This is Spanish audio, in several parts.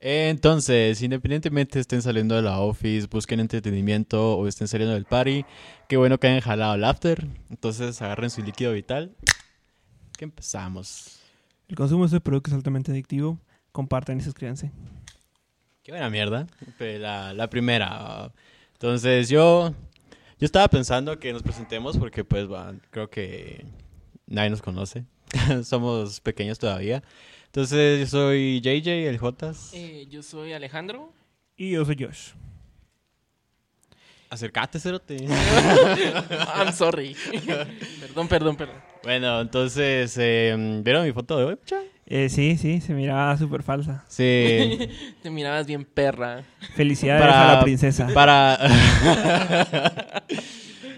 Entonces, independientemente estén saliendo de la office, busquen entretenimiento o estén saliendo del party, qué bueno que hayan jalado el after. Entonces, agarren su líquido vital. Que empezamos. El consumo de este producto es altamente adictivo. Compartan y suscríbanse. Qué buena mierda. La, la primera. Entonces, yo, yo estaba pensando que nos presentemos porque, pues, va, creo que nadie nos conoce. Somos pequeños todavía. Entonces, yo soy JJ, el Jotas. Eh, yo soy Alejandro. Y yo soy Josh. Acércate, cerote. I'm sorry. perdón, perdón, perdón. bueno, entonces, eh, ¿vieron mi foto de hoy? mucha? Eh, sí, sí, se miraba súper falsa. Sí. Te mirabas bien perra. Felicidades Para- a la princesa. Para.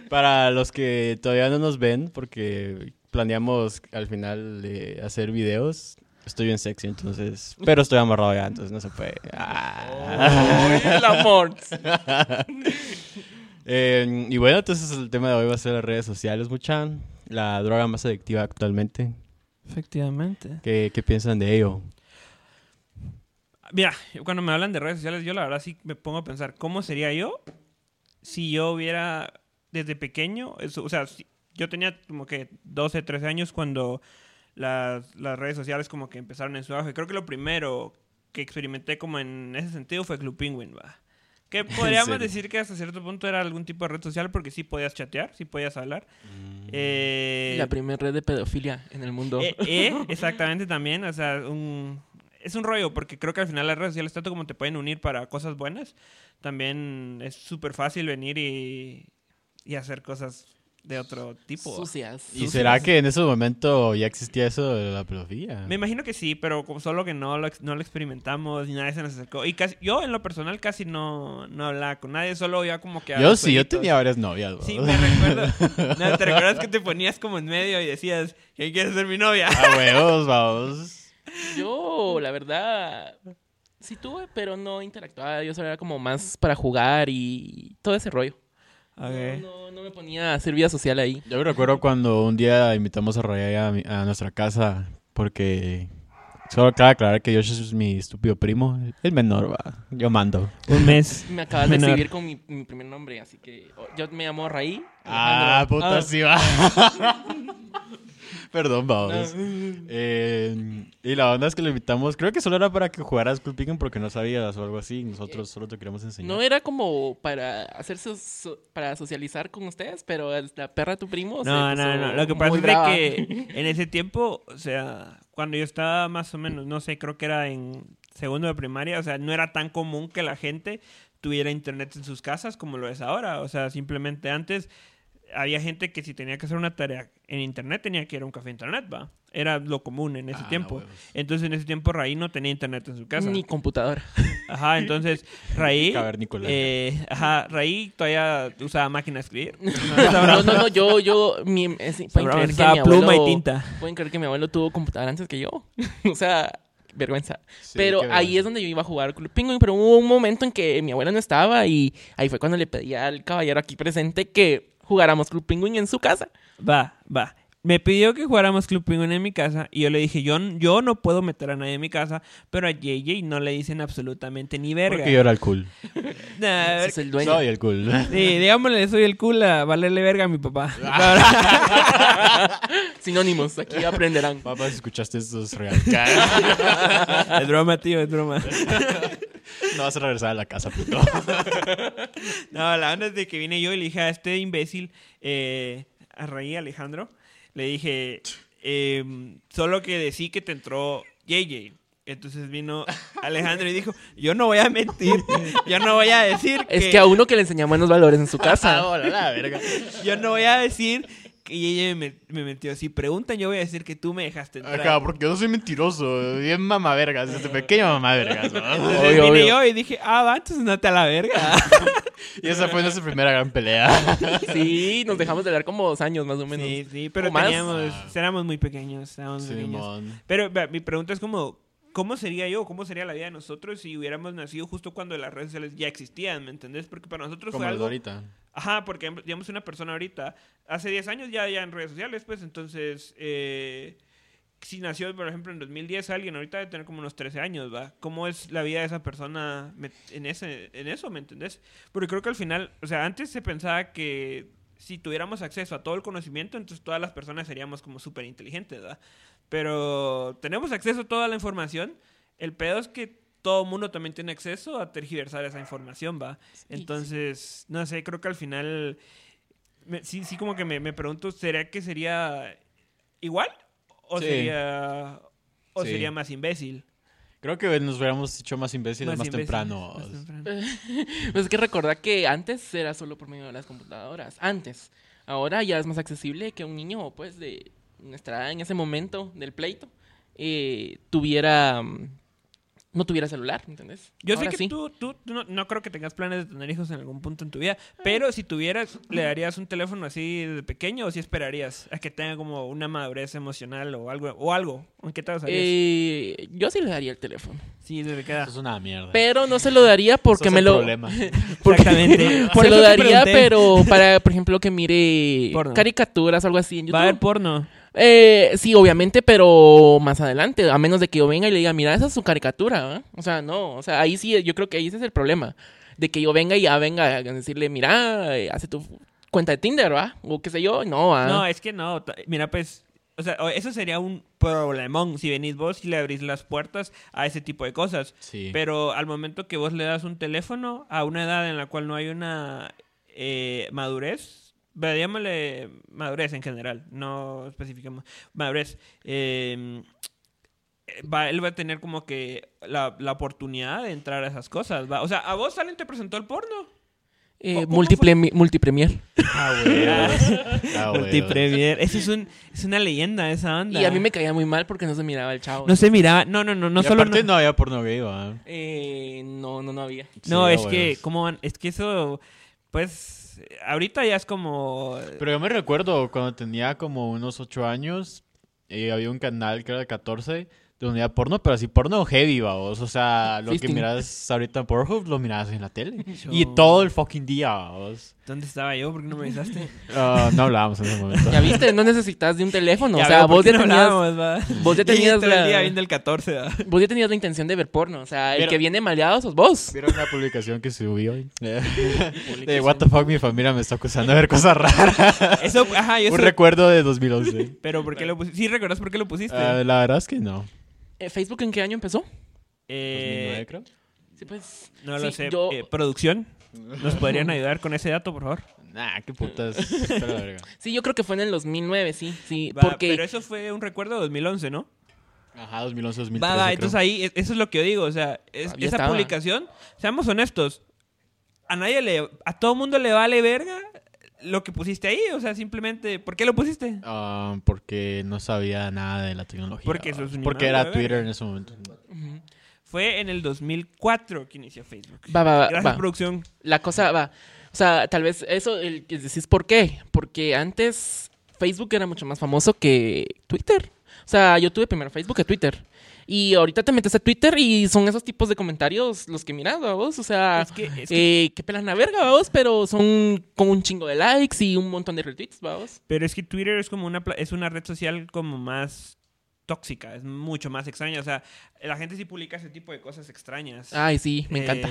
Para los que todavía no nos ven, porque planeamos al final hacer videos. Estoy bien sexy, entonces. Pero estoy amarrado ya, entonces no se puede. Ah. El amor. Eh, y bueno, entonces el tema de hoy va a ser las redes sociales, muchan. La droga más adictiva actualmente. Efectivamente. ¿Qué, qué piensan de ello? Mira, cuando me hablan de redes sociales, yo la verdad sí me pongo a pensar, ¿cómo sería yo si yo hubiera desde pequeño, eso, o sea, si- yo tenía como que 12, 13 años cuando las, las redes sociales como que empezaron en su auge. Creo que lo primero que experimenté como en ese sentido fue Club Penguin, va. Que podríamos decir que hasta cierto punto era algún tipo de red social porque sí podías chatear, sí podías hablar. Eh, La primera red de pedofilia en el mundo. eh, eh, exactamente también, o sea, un, es un rollo porque creo que al final las redes sociales tanto como te pueden unir para cosas buenas, también es súper fácil venir y, y hacer cosas de otro tipo. Sucias. ¿Y será que en ese momento ya existía eso de la pedofilia? Me imagino que sí, pero como solo que no lo, no lo experimentamos y nadie se nos acercó. Y casi, yo en lo personal casi no, no hablaba con nadie, solo ya como que... a Yo sí, yo tenía varias novias. ¿no? Sí, me recuerdo. No, ¿Te recuerdas que te ponías como en medio y decías, ¿quién quiere ser mi novia? A huevos, vamos. Yo, la verdad, sí tuve, pero no interactuaba. Yo solo era como más para jugar y todo ese rollo. No, no, no me ponía a hacer vida social ahí. Yo me recuerdo cuando un día invitamos a Raya a, mi- a nuestra casa porque solo cabe aclarar que Josh es mi estúpido primo, el menor, va. Yo mando. Un mes. Me acabas de escribir con mi, mi primer nombre, así que yo me llamo Raí. Ah, puta, Ah, sí va. Perdón, vamos. Eh, y la onda es que lo invitamos, creo que solo era para que jugaras Club Penguin porque no sabías o algo así. Nosotros solo te queríamos enseñar. No era como para hacerse so- para socializar con ustedes, pero la perra de tu primo. se No, no, no. Lo que pasa es brava. que en ese tiempo, o sea, cuando yo estaba más o menos, no sé, creo que era en segundo de primaria, o sea, no era tan común que la gente tuviera internet en sus casas como lo es ahora. O sea, simplemente antes había gente que si tenía que hacer una tarea en internet tenía que ir a un café de internet, va. Era lo común en ese Ah, tiempo. huevos. Entonces en ese tiempo Raí no tenía internet en su casa. Ni computadora. Ajá, entonces Raí... Eh, ajá, Raí todavía usaba máquina de escribir. No, no, no, yo, yo, mi, es- pueden creer que mi pluma abuelo, y tinta. pueden creer que mi abuelo tuvo computadora antes que yo. o sea, vergüenza. Sí, pero ahí es donde yo iba a jugar Club Penguin, pero hubo un momento en que mi abuela no estaba y ahí fue cuando le pedí al caballero aquí presente que jugáramos Club Penguin en su casa. Va, va. Me pidió que jugáramos Club Penguin en mi casa y yo le dije, yo, yo no puedo meter a nadie en mi casa, pero a JJ no le dicen absolutamente ni verga. Porque yo era el cool. Nah, ver, el dueño. Soy el cool. sí, digámosle, soy el cool a valerle verga a mi papá. Sinónimos, aquí aprenderán. Papá, si escuchaste esto es real. es broma, tío, es broma. No vas a regresar a la casa, puto. No, la onda es de que vine yo y le dije a este imbécil, eh, a Raí Alejandro, le dije, eh, solo que decí que te entró JJ. Entonces vino Alejandro y dijo, yo no voy a mentir, yo no voy a decir Es que a uno que le enseña buenos valores en su Ah, casa. hola, la verga. yo no voy a decir que ella me, me metió. Si preguntan, yo voy a decir que tú me dejaste entrar. Acá, porque yo no soy mentiroso. Bien mamá vergas. Desde pequeño mamá vergas. ¿no? Entonces Obvio, vine obvio. yo y dije, ah, va, entonces no te a la verga. Y esa fue nuestra primera gran pelea. Sí, nos dejamos de hablar como dos años más o menos. sí, sí, pero teníamos, éramos muy pequeños, éramos pequeños. Simón. Pero mi pregunta es como, ¿cómo sería yo? ¿Cómo sería la vida de nosotros si hubiéramos nacido justo cuando las redes sociales ya existían? ¿Me entendés? Porque para nosotros Como fue algo... ahorita. Ajá, porque digamos una persona ahorita, hace 10 años ya, ya en redes sociales, pues entonces... eh, si nació, por ejemplo, en 2010 alguien, ahorita debe tener como unos 13 años, ¿va? ¿Cómo es la vida de esa persona en, ese, en eso, ¿me entendés? Porque creo que al final, o sea, antes se pensaba que si tuviéramos acceso a todo el conocimiento, entonces todas las personas seríamos como súper inteligentes, ¿va? Pero tenemos acceso a toda la información. El pedo es que todo el mundo también tiene acceso a tergiversar esa información, ¿va? Entonces, no sé, creo que al final, me- sí, sí como que me, me pregunto, ¿será que sería igual? ¿O Sí. sería, o Sí. sería más imbécil? Creo que nos hubiéramos hecho más imbéciles más, imbécil, temprano. más temprano. Pues es que recordar que antes era solo por medio de las computadoras. Antes. Ahora ya es más accesible que un niño, pues, de nuestra edad en ese momento del pleito, eh, tuviera. mm, No tuviera celular, ¿entendés? Yo Ahora sé que sí. tú, tú, tú no, no creo que tengas planes de tener hijos en algún punto en tu vida, pero si tuvieras, ¿le darías un teléfono así de pequeño o si esperarías a que tenga como una madurez emocional o algo? O algo? ¿En qué te basarías? Eh, yo sí le daría el teléfono. sí, desde queda. Eso es una mierda. Pero no se lo daría porque Eso es me lo. problema. porque- Exactamente. Por se lo daría, pero para, por ejemplo, que mire Porno. caricaturas o algo así en YouTube. Va a haber porno. Eh, sí, obviamente, pero más adelante, a menos de que yo venga y le diga, mira, esa es su caricatura, ¿eh? O sea, no, o sea, ahí sí, yo creo que ahí ese es el problema. De que yo venga y ya venga a decirle, mira, eh, hace tu cuenta de Tinder, ¿va? O qué sé yo, no, ¿va? No, es que no. Mira, pues, o sea, eso sería un problemón si venís vos y le abrís las puertas a ese tipo de cosas. Sí. Pero al momento que vos le das un teléfono a una edad en la cual no hay una eh, madurez, llámale madurez en general, no especificamos madurez, eh, va, él va a tener como que la, la oportunidad de entrar a esas cosas. va. O sea, ¿a vos alguien te presentó el porno? Eh, ¿Cómo multiple- multipremier. Ah. Ah, huevos. Multipremier. Eso es, un, es una leyenda, esa onda. Y a mí me caía muy mal porque no se miraba el chavo. No se miraba. No, no, no, no Y solo. aparte no, no había porno gay. Eh, no, no, no había. no, Sí, es que, huevos. ¿cómo van? Es que eso, pues, ahorita ya es como. Pero yo me recuerdo cuando tenía como unos 8 años, eh, había un canal que era de 14, donde había porno, pero así porno heavy, vamos. O sea, lo que Fisting. miras ahorita en Pornhub lo mirabas en la tele. Yo- Y todo el fucking día, vamos. ¿Dónde estaba yo? ¿Por qué no me avisaste? Ah, no hablábamos en ese momento. Ya viste, no necesitas de un teléfono. Ya o sea, veo vos ya, no tenías, hablábamos, va. vos ya tenías la- día viendo el 14, va. vos ya tenías la intención de ver porno. O sea, el que viene maleado sos vos. ¿Vieron una publicación que subí hoy? de what the fuck, mi familia me está acusando de ver cosas raras. Eso, ajá, yo Un sé. recuerdo de 2011. Pero ¿por qué lo pusiste? ¿Sí recuerdas por qué lo pusiste? Ah, la verdad es que no. Eh, ¿Facebook en qué año empezó? Eh, 2009, creo. Sí, pues. no lo sí, sé. yo- Eh, ¿Producción? ¿Nos podrían ayudar con ese dato, por favor? Nah, qué putas. Sí, yo creo que fue en el 2009, sí. Sí, Va, porque. Pero eso fue un recuerdo de 2011, ¿no? Ajá, 2011, 2013. Va, va, creo. entonces ahí, es- eso es lo que yo digo, o sea, es- Todavía esa estaba. publicación, seamos honestos, a nadie le, a todo mundo le vale verga lo que pusiste ahí, o sea, simplemente, ¿por qué lo pusiste? Ah, porque no sabía nada de la tecnología. Porque sos un Porque inmaduro, era Twitter en ese momento. Fue en el 2004 que inició Facebook. Va, va, va, Gracias, va. producción. La cosa va. O sea, tal vez eso el que decís por qué. Porque antes Facebook era mucho más famoso que Twitter. O sea, yo tuve primero Facebook que Twitter. Y ahorita te metes a Twitter y son esos tipos de comentarios los que miras, vos. O sea, Es que, es que- eh, que pelan la verga, vos, pero son con un chingo de likes y un montón de retweets, vos. pero es que Twitter es como una, es una red social como más tóxica, es mucho más extraña, o sea, la gente sí publica ese tipo de cosas extrañas. Ay, sí, me encanta.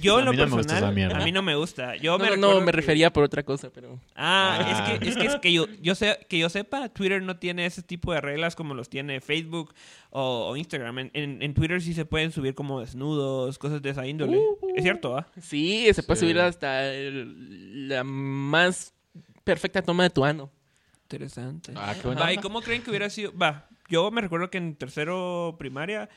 Yo A en lo mí no me gusta personal, esa mierda. a mí no me gusta. Yo No, me no, no, recuerdo me que- refería por otra cosa, pero... Ah, Ah. es que, es que, es que yo, yo sé, que yo sepa, Twitter no tiene ese tipo de reglas como los tiene Facebook o, o Instagram. En, en- en Twitter sí se pueden subir como desnudos, cosas de esa índole. Uh. es cierto, ¿ah? Sí, se puede Sí. subir hasta el- la más perfecta toma de tu ano. Interesante. Ah, qué buena Va, ¿y cómo creen que hubiera sido? Va, yo me recuerdo que en tercero primaria,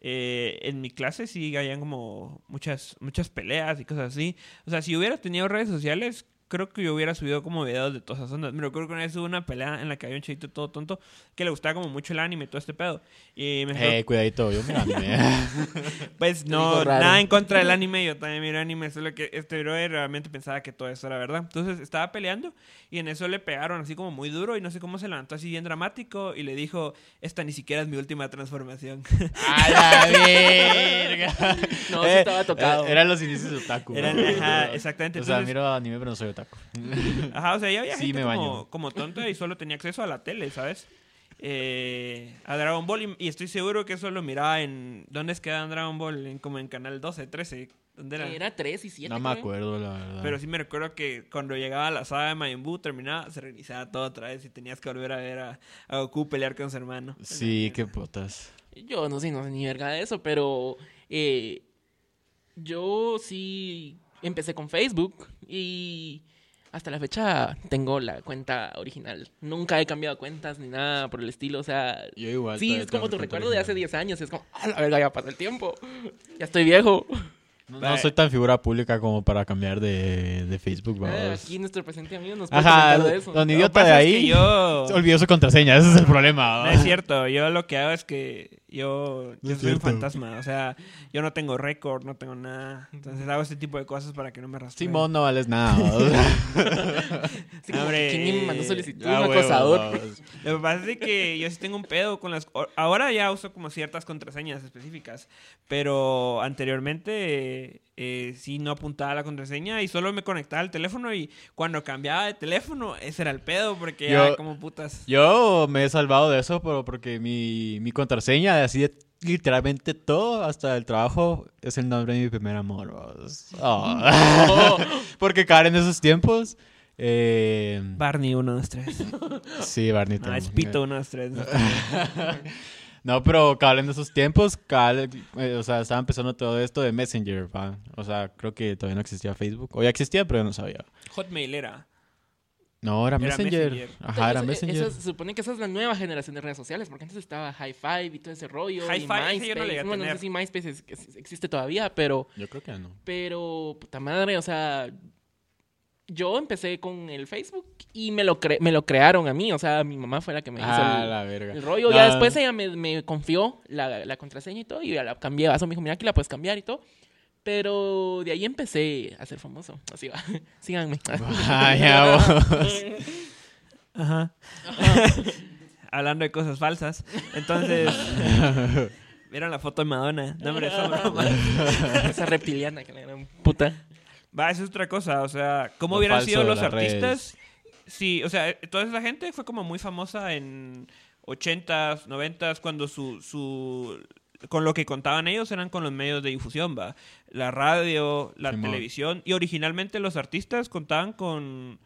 eh, en mi clase sí habían como muchas, muchas peleas y cosas así. O sea, si hubiera tenido redes sociales, creo que yo hubiera subido como videos de todas esas ondas. Me recuerdo que una vez hubo una pelea en la que había un chavito todo tonto que le gustaba como mucho el anime y todo este pedo. Y me Eh, cuidadito, yo miro anime. Pues no, nada en contra del anime, yo también miro anime, solo que este brother realmente pensaba que todo eso era verdad. Entonces estaba peleando y en eso le pegaron así como muy duro y no sé cómo se levantó así bien dramático y le dijo, esta ni siquiera es mi última transformación. ¡A la verga! No, sí Eh, estaba tocado. eh, Eran los inicios de Otaku. Eran, ¿no? ajá, exactamente. O sea, Entonces, miro anime, pero no soy Otaku. ajá, o sea, ya había Sí, gente me como, como tonta y solo tenía acceso a la tele, ¿sabes? eh, a Dragon Ball y, y estoy seguro que eso lo miraba en... ¿Dónde es que dan Dragon Ball? En, como en Canal 12, 13. ¿Dónde era? Era 3 y 7. No me acuerdo, la verdad. Pero sí me recuerdo que cuando llegaba la saga de Majin Buu, terminaba, se reiniciaba todo otra vez y tenías que volver a ver a, a Goku pelear con su hermano. Sí, qué putas. Yo no sé, no sé ni verga de eso, pero eh, yo sí empecé con Facebook y hasta la fecha tengo la cuenta original. Nunca he cambiado cuentas ni nada por el estilo, o sea... Yo igual. Sí, es como tu recuerdo de hace original. 10 años. Es como, a la verga, ya pasa el tiempo. Ya estoy viejo. No, no soy tan figura pública como para cambiar de, de Facebook, Ah, vamos. aquí nuestro presente amigo nos puede Ajá, de eso. don idiota de pasa es que ahí yo... olvidó su contraseña, ese es el problema. No es cierto, yo lo que hago es que yo, yo soy un fantasma, o sea, yo no tengo récord, no tengo nada, entonces hago este tipo de cosas para que no me rastreen. Simón, no vales nada. Así como, ¿Quién me mandó solicitud? Ah, un huevo, acosador. vamos. Lo que pasa es que yo sí tengo un pedo con las... Ahora ya uso como ciertas contraseñas específicas, pero anteriormente eh, sí no apuntaba la contraseña y solo me conectaba al teléfono y cuando cambiaba de teléfono ese era el pedo porque ya Yo- como putas... Yo me he salvado de eso, pero porque mi, mi contraseña, así de literalmente todo, hasta el trabajo, es el nombre de mi primer amor. Oh. porque Karen en esos tiempos. Eh, Barney 1, 2, 3. sí, Barney. Ah, también. es Pito 1, 2, 3. No, pero cabal en esos tiempos, cabal, eh, o sea, estaba empezando todo esto de Messenger, ¿va? O sea, creo que todavía no existía Facebook. O ya existía, pero yo no sabía. Hotmail era. No, era, Era Messenger. Messenger. Ajá, era Messenger. eso se supone que esa es la nueva generación de redes sociales, porque antes estaba High Five y todo ese rollo. High y Five, ese yo no MySpace. le a bueno, no sé si MySpace es- es- existe todavía, pero, Yo creo que no. pero, puta madre, o sea, yo empecé con el Facebook y me lo, cre- me lo crearon a mí, o sea, mi mamá fue la que me hizo Ah, el, la verga. el rollo. No, Ya después ella me, me confió la, la contraseña y todo, y ya la cambié. Eso me dijo, mira, aquí la puedes cambiar y todo. Pero de ahí empecé a ser famoso. Así va. Síganme. Vaya, vos. Ajá. Hablando de cosas falsas. Entonces, vieron la foto de Madonna. No, hombre, eso broma. Esa reptiliana que la gran puta. Va, esa es otra cosa. O sea, ¿cómo Lo hubieran sido los artistas? Sí, o sea, toda esa gente fue como muy famosa en 80s, 90s, cuando su, su... Con lo que contaban ellos eran con los medios de difusión, va. La radio, la televisión. Y originalmente los artistas contaban con...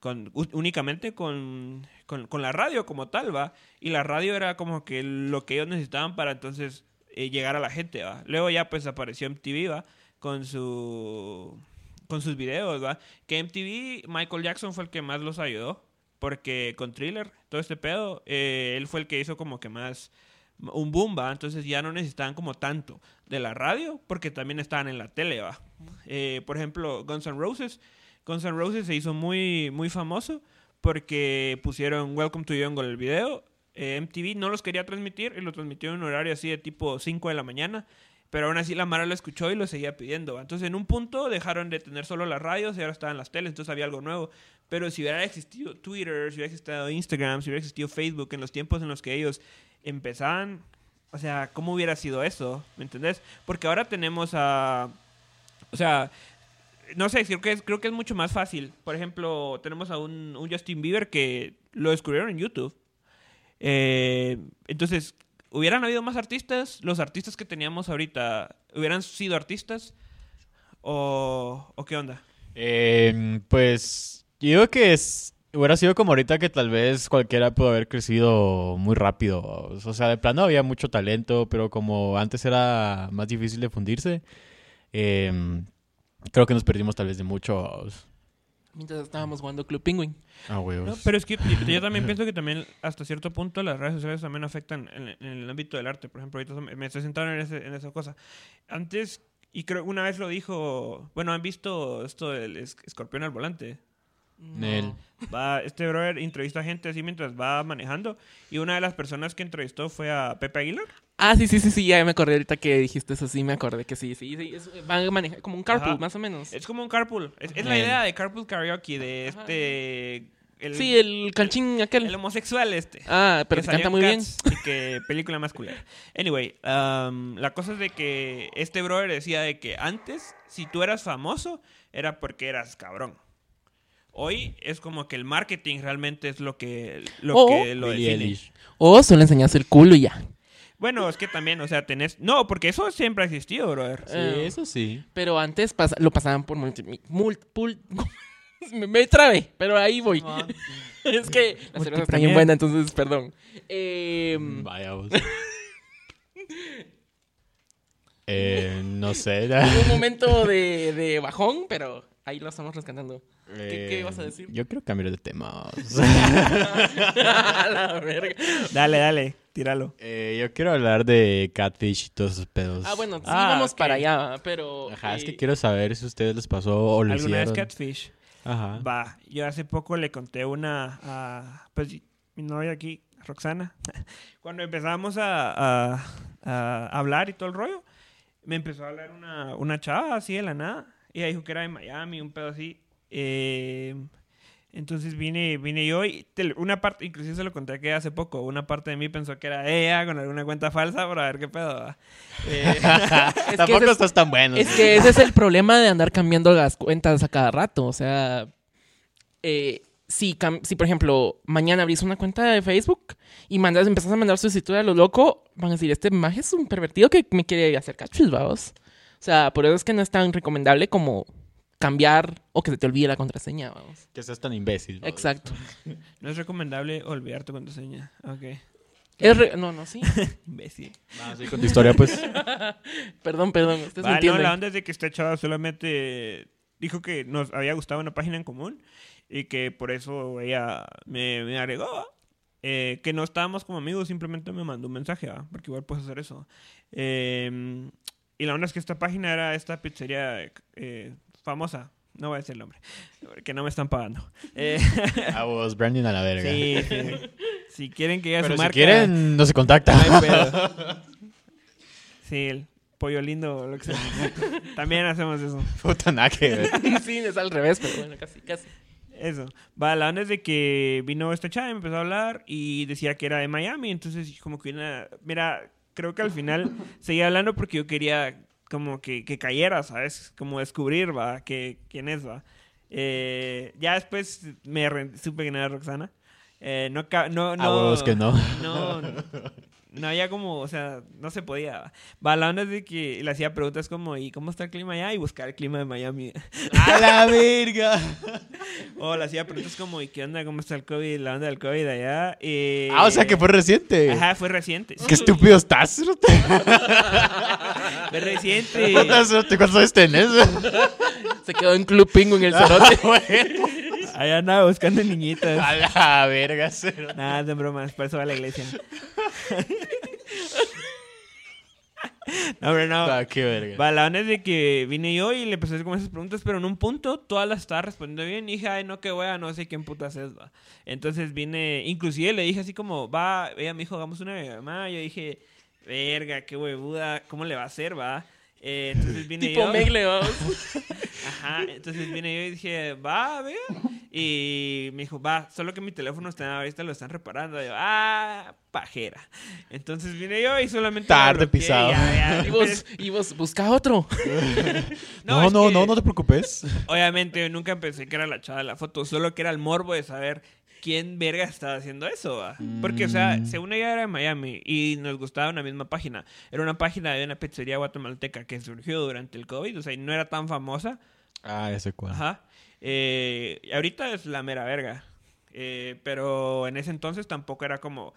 con únicamente con, con, con la radio como tal, va. Y la radio era como que lo que ellos necesitaban para entonces eh, llegar a la gente, va. Luego ya pues apareció MTV, va. Con su con sus videos, ¿va? Que MTV, Michael Jackson fue el que más los ayudó. Porque con Thriller, todo este pedo, eh, él fue el que hizo como que más un boom, ¿va? Entonces ya no necesitaban como tanto de la radio, porque también estaban en la tele, ¿va? Eh, por ejemplo, Guns N' Roses. Guns N' Roses se hizo muy, muy famoso porque pusieron Welcome to Jungle el video. Eh, MTV no los quería transmitir y lo transmitió en un horario así de tipo 5 de la mañana. Pero aún así la Mara lo escuchó y lo seguía pidiendo. Entonces en un punto dejaron de tener solo las radios y ahora estaban las teles, entonces había algo nuevo. Pero si hubiera existido Twitter, si hubiera existido Instagram, si hubiera existido Facebook en los tiempos en los que ellos empezaban, o sea, ¿cómo hubiera sido eso? ¿Me entendés? Porque ahora tenemos a... O sea, no sé, creo que es, creo que es mucho más fácil. Por ejemplo, tenemos a un, un Justin Bieber que lo descubrieron en YouTube. Eh, entonces, ¿hubieran habido más artistas? ¿Los artistas que teníamos ahorita hubieran sido artistas? ¿O, qué onda? Eh, pues yo digo que es, hubiera sido como ahorita que tal vez cualquiera pudo haber crecido muy rápido. O sea, de plano había mucho talento, pero como antes era más difícil de fundirse, eh, creo que nos perdimos tal vez de mucho. Mientras estábamos jugando Club Penguin. Ah, huevos. No, pero es que yo, yo también pienso que también hasta cierto punto las redes sociales también afectan en, en el ámbito del arte. Por ejemplo, ahorita me estoy sentando en, ese- en esa cosa. Antes, y creo una vez lo dijo, bueno, han visto esto del es- escorpión al volante. Nel. Va, este brother entrevista a gente así mientras va manejando y una de las personas que entrevistó fue a Pepe Aguilar. Ah, sí, sí, sí, sí, ya me acordé ahorita que dijiste eso, sí, me acordé que sí, sí, sí. es- van a manejar como un carpool, Ajá. más o menos. Es como un carpool. Es, es la idea de carpool karaoke, de Ajá. este... El, sí, el canchín aquel. el homosexual este. Ah, pero que canta muy bien. Y que película masculina. Anyway, um, la cosa es de que este brother decía de que antes, si tú eras famoso, era porque eras cabrón. Hoy es como que el marketing realmente es lo que lo, O que lo define. O solo enseñas el culo y ya. Bueno, es que también, o sea, tenés... No, porque eso siempre ha existido, brother. Sí, Eh, eso sí. Pero antes pas- lo pasaban por multi... mul- pul- me, me trabé, pero ahí voy. es que la cerveza está bien buena, entonces, perdón. Eh, Vaya vos. eh, no sé. hubo un momento de, de bajón, pero ahí lo estamos rescatando. ¿Qué- qué ibas a decir? Yo quiero cambiar de tema. A la verga. Dale, dale, tíralo. Eh, yo quiero hablar de Catfish y todos esos pedos. Ah, bueno, sí, Ah, vamos para allá, pero... Ajá, es eh, que quiero saber si a ustedes les pasó o lo ¿Alguna vez hicieron. Catfish? Ajá. Va, yo hace poco le conté una a, pues, mi novia aquí, Roxana. Cuando empezamos a, a- a hablar y todo el rollo, me empezó a hablar una, una chava así de la nada. Ella dijo que era de Miami, un pedo así. Eh, entonces vine, vine yo y te- una parte, inclusive se lo conté que hace poco, una parte de mí pensó que era ella con alguna cuenta falsa para ver qué pedo. Eh, Tampoco es- estás tan bueno. Es que ese es el problema de andar cambiando las cuentas a cada rato. O sea, eh, si, si por ejemplo mañana abrís una cuenta de Facebook y mandas, empezás a mandar solicitud a lo loco, van a decir, este maje es un pervertido que me quiere hacer cachos, vamos. O sea, por eso es que no es tan recomendable como cambiar o que se te olvide la contraseña, vamos. Que seas tan imbécil. ¿no? Exacto. no es recomendable olvidar tu contraseña. Ok. Es re- no, no, sí. Imbécil. Vamos a ir con tu historia, pues. perdón, perdón. Ustedes me Va, no, la onda es de que esta chava solamente dijo que nos había gustado una página en común y que por eso ella me, me agregó. Eh, que no estábamos como amigos, simplemente me mandó un mensaje, ¿va? porque igual puedes hacer eso. Eh, y la onda es que esta página era esta pizzería eh, famosa. No voy a decir el nombre, porque no me están pagando. Eh, A vos, Brandon a la verga. sí, sí. Si quieren que ya Pero su si marca... quieren, no se contacta. no hay pedo. Sí, el pollo lindo lo que sea. También hacemos eso. Puta nada que ver. sí, es al revés, pero bueno, casi, casi. Eso. Va, la onda es de que vino esta chava y me empezó a hablar y decía que era de Miami. Entonces, como que una. Mira, creo que al final seguía hablando porque yo quería como que, que cayera, ¿sabes? Como descubrir, va, que, quién es, va. Eh, ya después me supe que no era Roxana. Eh, no, no, no. A huevos que no. No, no, no había como, o sea, no se podía. Va, la onda es de que le hacía preguntas como, ¿y cómo está el clima allá? Y buscar el clima de Miami. ¡A la verga! O le hacía preguntas como, ¿y qué onda? ¿Cómo está el COVID? La onda del COVID allá. Y... Ah, o sea que fue reciente. Ajá, fue reciente. Qué estúpido estás. Fue reciente. ¿Cuántos años tenés? Se quedó en Club Pingo en el cerote. Allá andaba buscando niñitas. A la verga. Nada de bromas, por eso va a la iglesia. no, hombre, no. Ah, qué verga. Va, la onda es de que vine yo y le empecé a hacer como esas preguntas, pero en un punto todas las estaba respondiendo bien. Y dije, ay, no, qué wea, no sé quién putas es, va. Entonces vine, inclusive le dije así como, va, ella me dijo, hagamos una videollamada. Yo dije, verga, qué huevuda, ¿cómo le va a hacer, va? Eh, entonces vine tipo yo. Megle. Ajá, entonces vine yo y dije, va, vea. Y me dijo, va, solo que mi teléfono está ahorita lo están reparando. Y yo, ah, pajera. Entonces vine yo y solamente. Tarde bloqueé, pisado. ya, ya. Y vos, y vos busca otro. No, no, que- no, no te preocupes. Obviamente yo nunca pensé que era la chava de la foto, solo que era el morbo de saber quién verga estaba haciendo eso, va. Porque, o sea, Mm. según ella era de Miami y nos gustaba una misma página. Era una página de una pizzería guatemalteca que surgió durante el COVID, o sea, y no era tan famosa. Ah, ese cual. Ajá. Eh, ahorita es la mera verga. Eh, pero en ese entonces tampoco era como...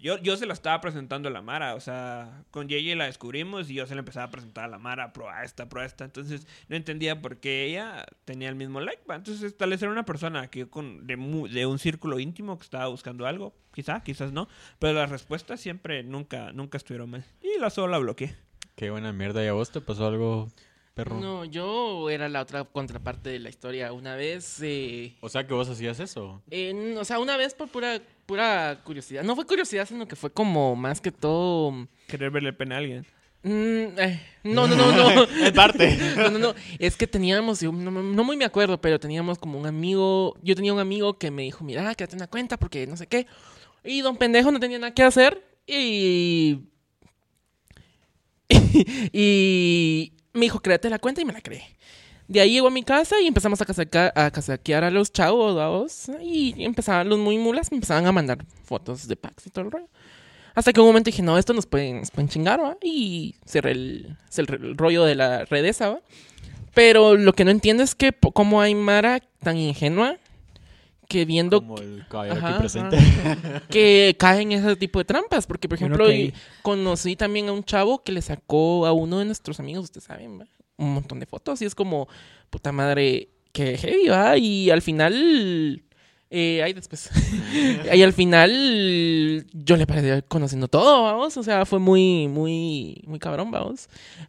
Yo, yo se la estaba presentando a la Mara, o sea, con Yeye la descubrimos y yo se la empezaba a presentar a la Mara, prueba esta, prueba esta. Entonces no entendía por qué ella tenía el mismo like. va. Entonces tal vez era una persona que yo con, de, mu- de un círculo íntimo que estaba buscando algo, quizá, quizás no. Pero las respuestas siempre nunca, nunca estuvieron mal. Y la solo la bloqueé. Qué buena mierda. ¿Y a vos te pasó algo, perro? No, yo era la otra contraparte de la historia. Una vez, eh, O sea que vos hacías eso. en- o sea, una vez por pura, pura curiosidad. No fue curiosidad, sino que fue como más que todo... Querer verle el pena a alguien. mm, eh, no, no, no, no. En parte. No, no, no. Es que teníamos, yo no, no muy me acuerdo, pero teníamos como un amigo. Yo tenía un amigo que me dijo, mira, quédate una cuenta porque no sé qué. Y don pendejo no tenía nada que hacer. Y. y me dijo, créate la cuenta y me la creé. De ahí llegó a mi casa y empezamos a, casaca- a casaquear a los chavos, vamos. Y empezaban los muy mulas, me empezaban a mandar fotos de packs y todo el rollo. Hasta que un momento dije, no, esto nos pueden, nos pueden chingar, ¿va? Y cerré el, cerré el rollo de la red esa, ¿va? Pero lo que no entiendo es que cómo hay Mara tan ingenua que viendo Como el caballero Ajá, aquí presente. que caen en ese tipo de trampas. Porque, por Bueno, ejemplo, y- conocí también a un chavo que le sacó a uno de nuestros amigos, ustedes saben, ¿va? Un montón de fotos. Y es como, puta madre, que heavy, ¿va? Y al final. Eh, ahí después. y al final. Yo le parecía conociendo todo, vamos. O sea, fue muy, muy, muy cabrón, vamos.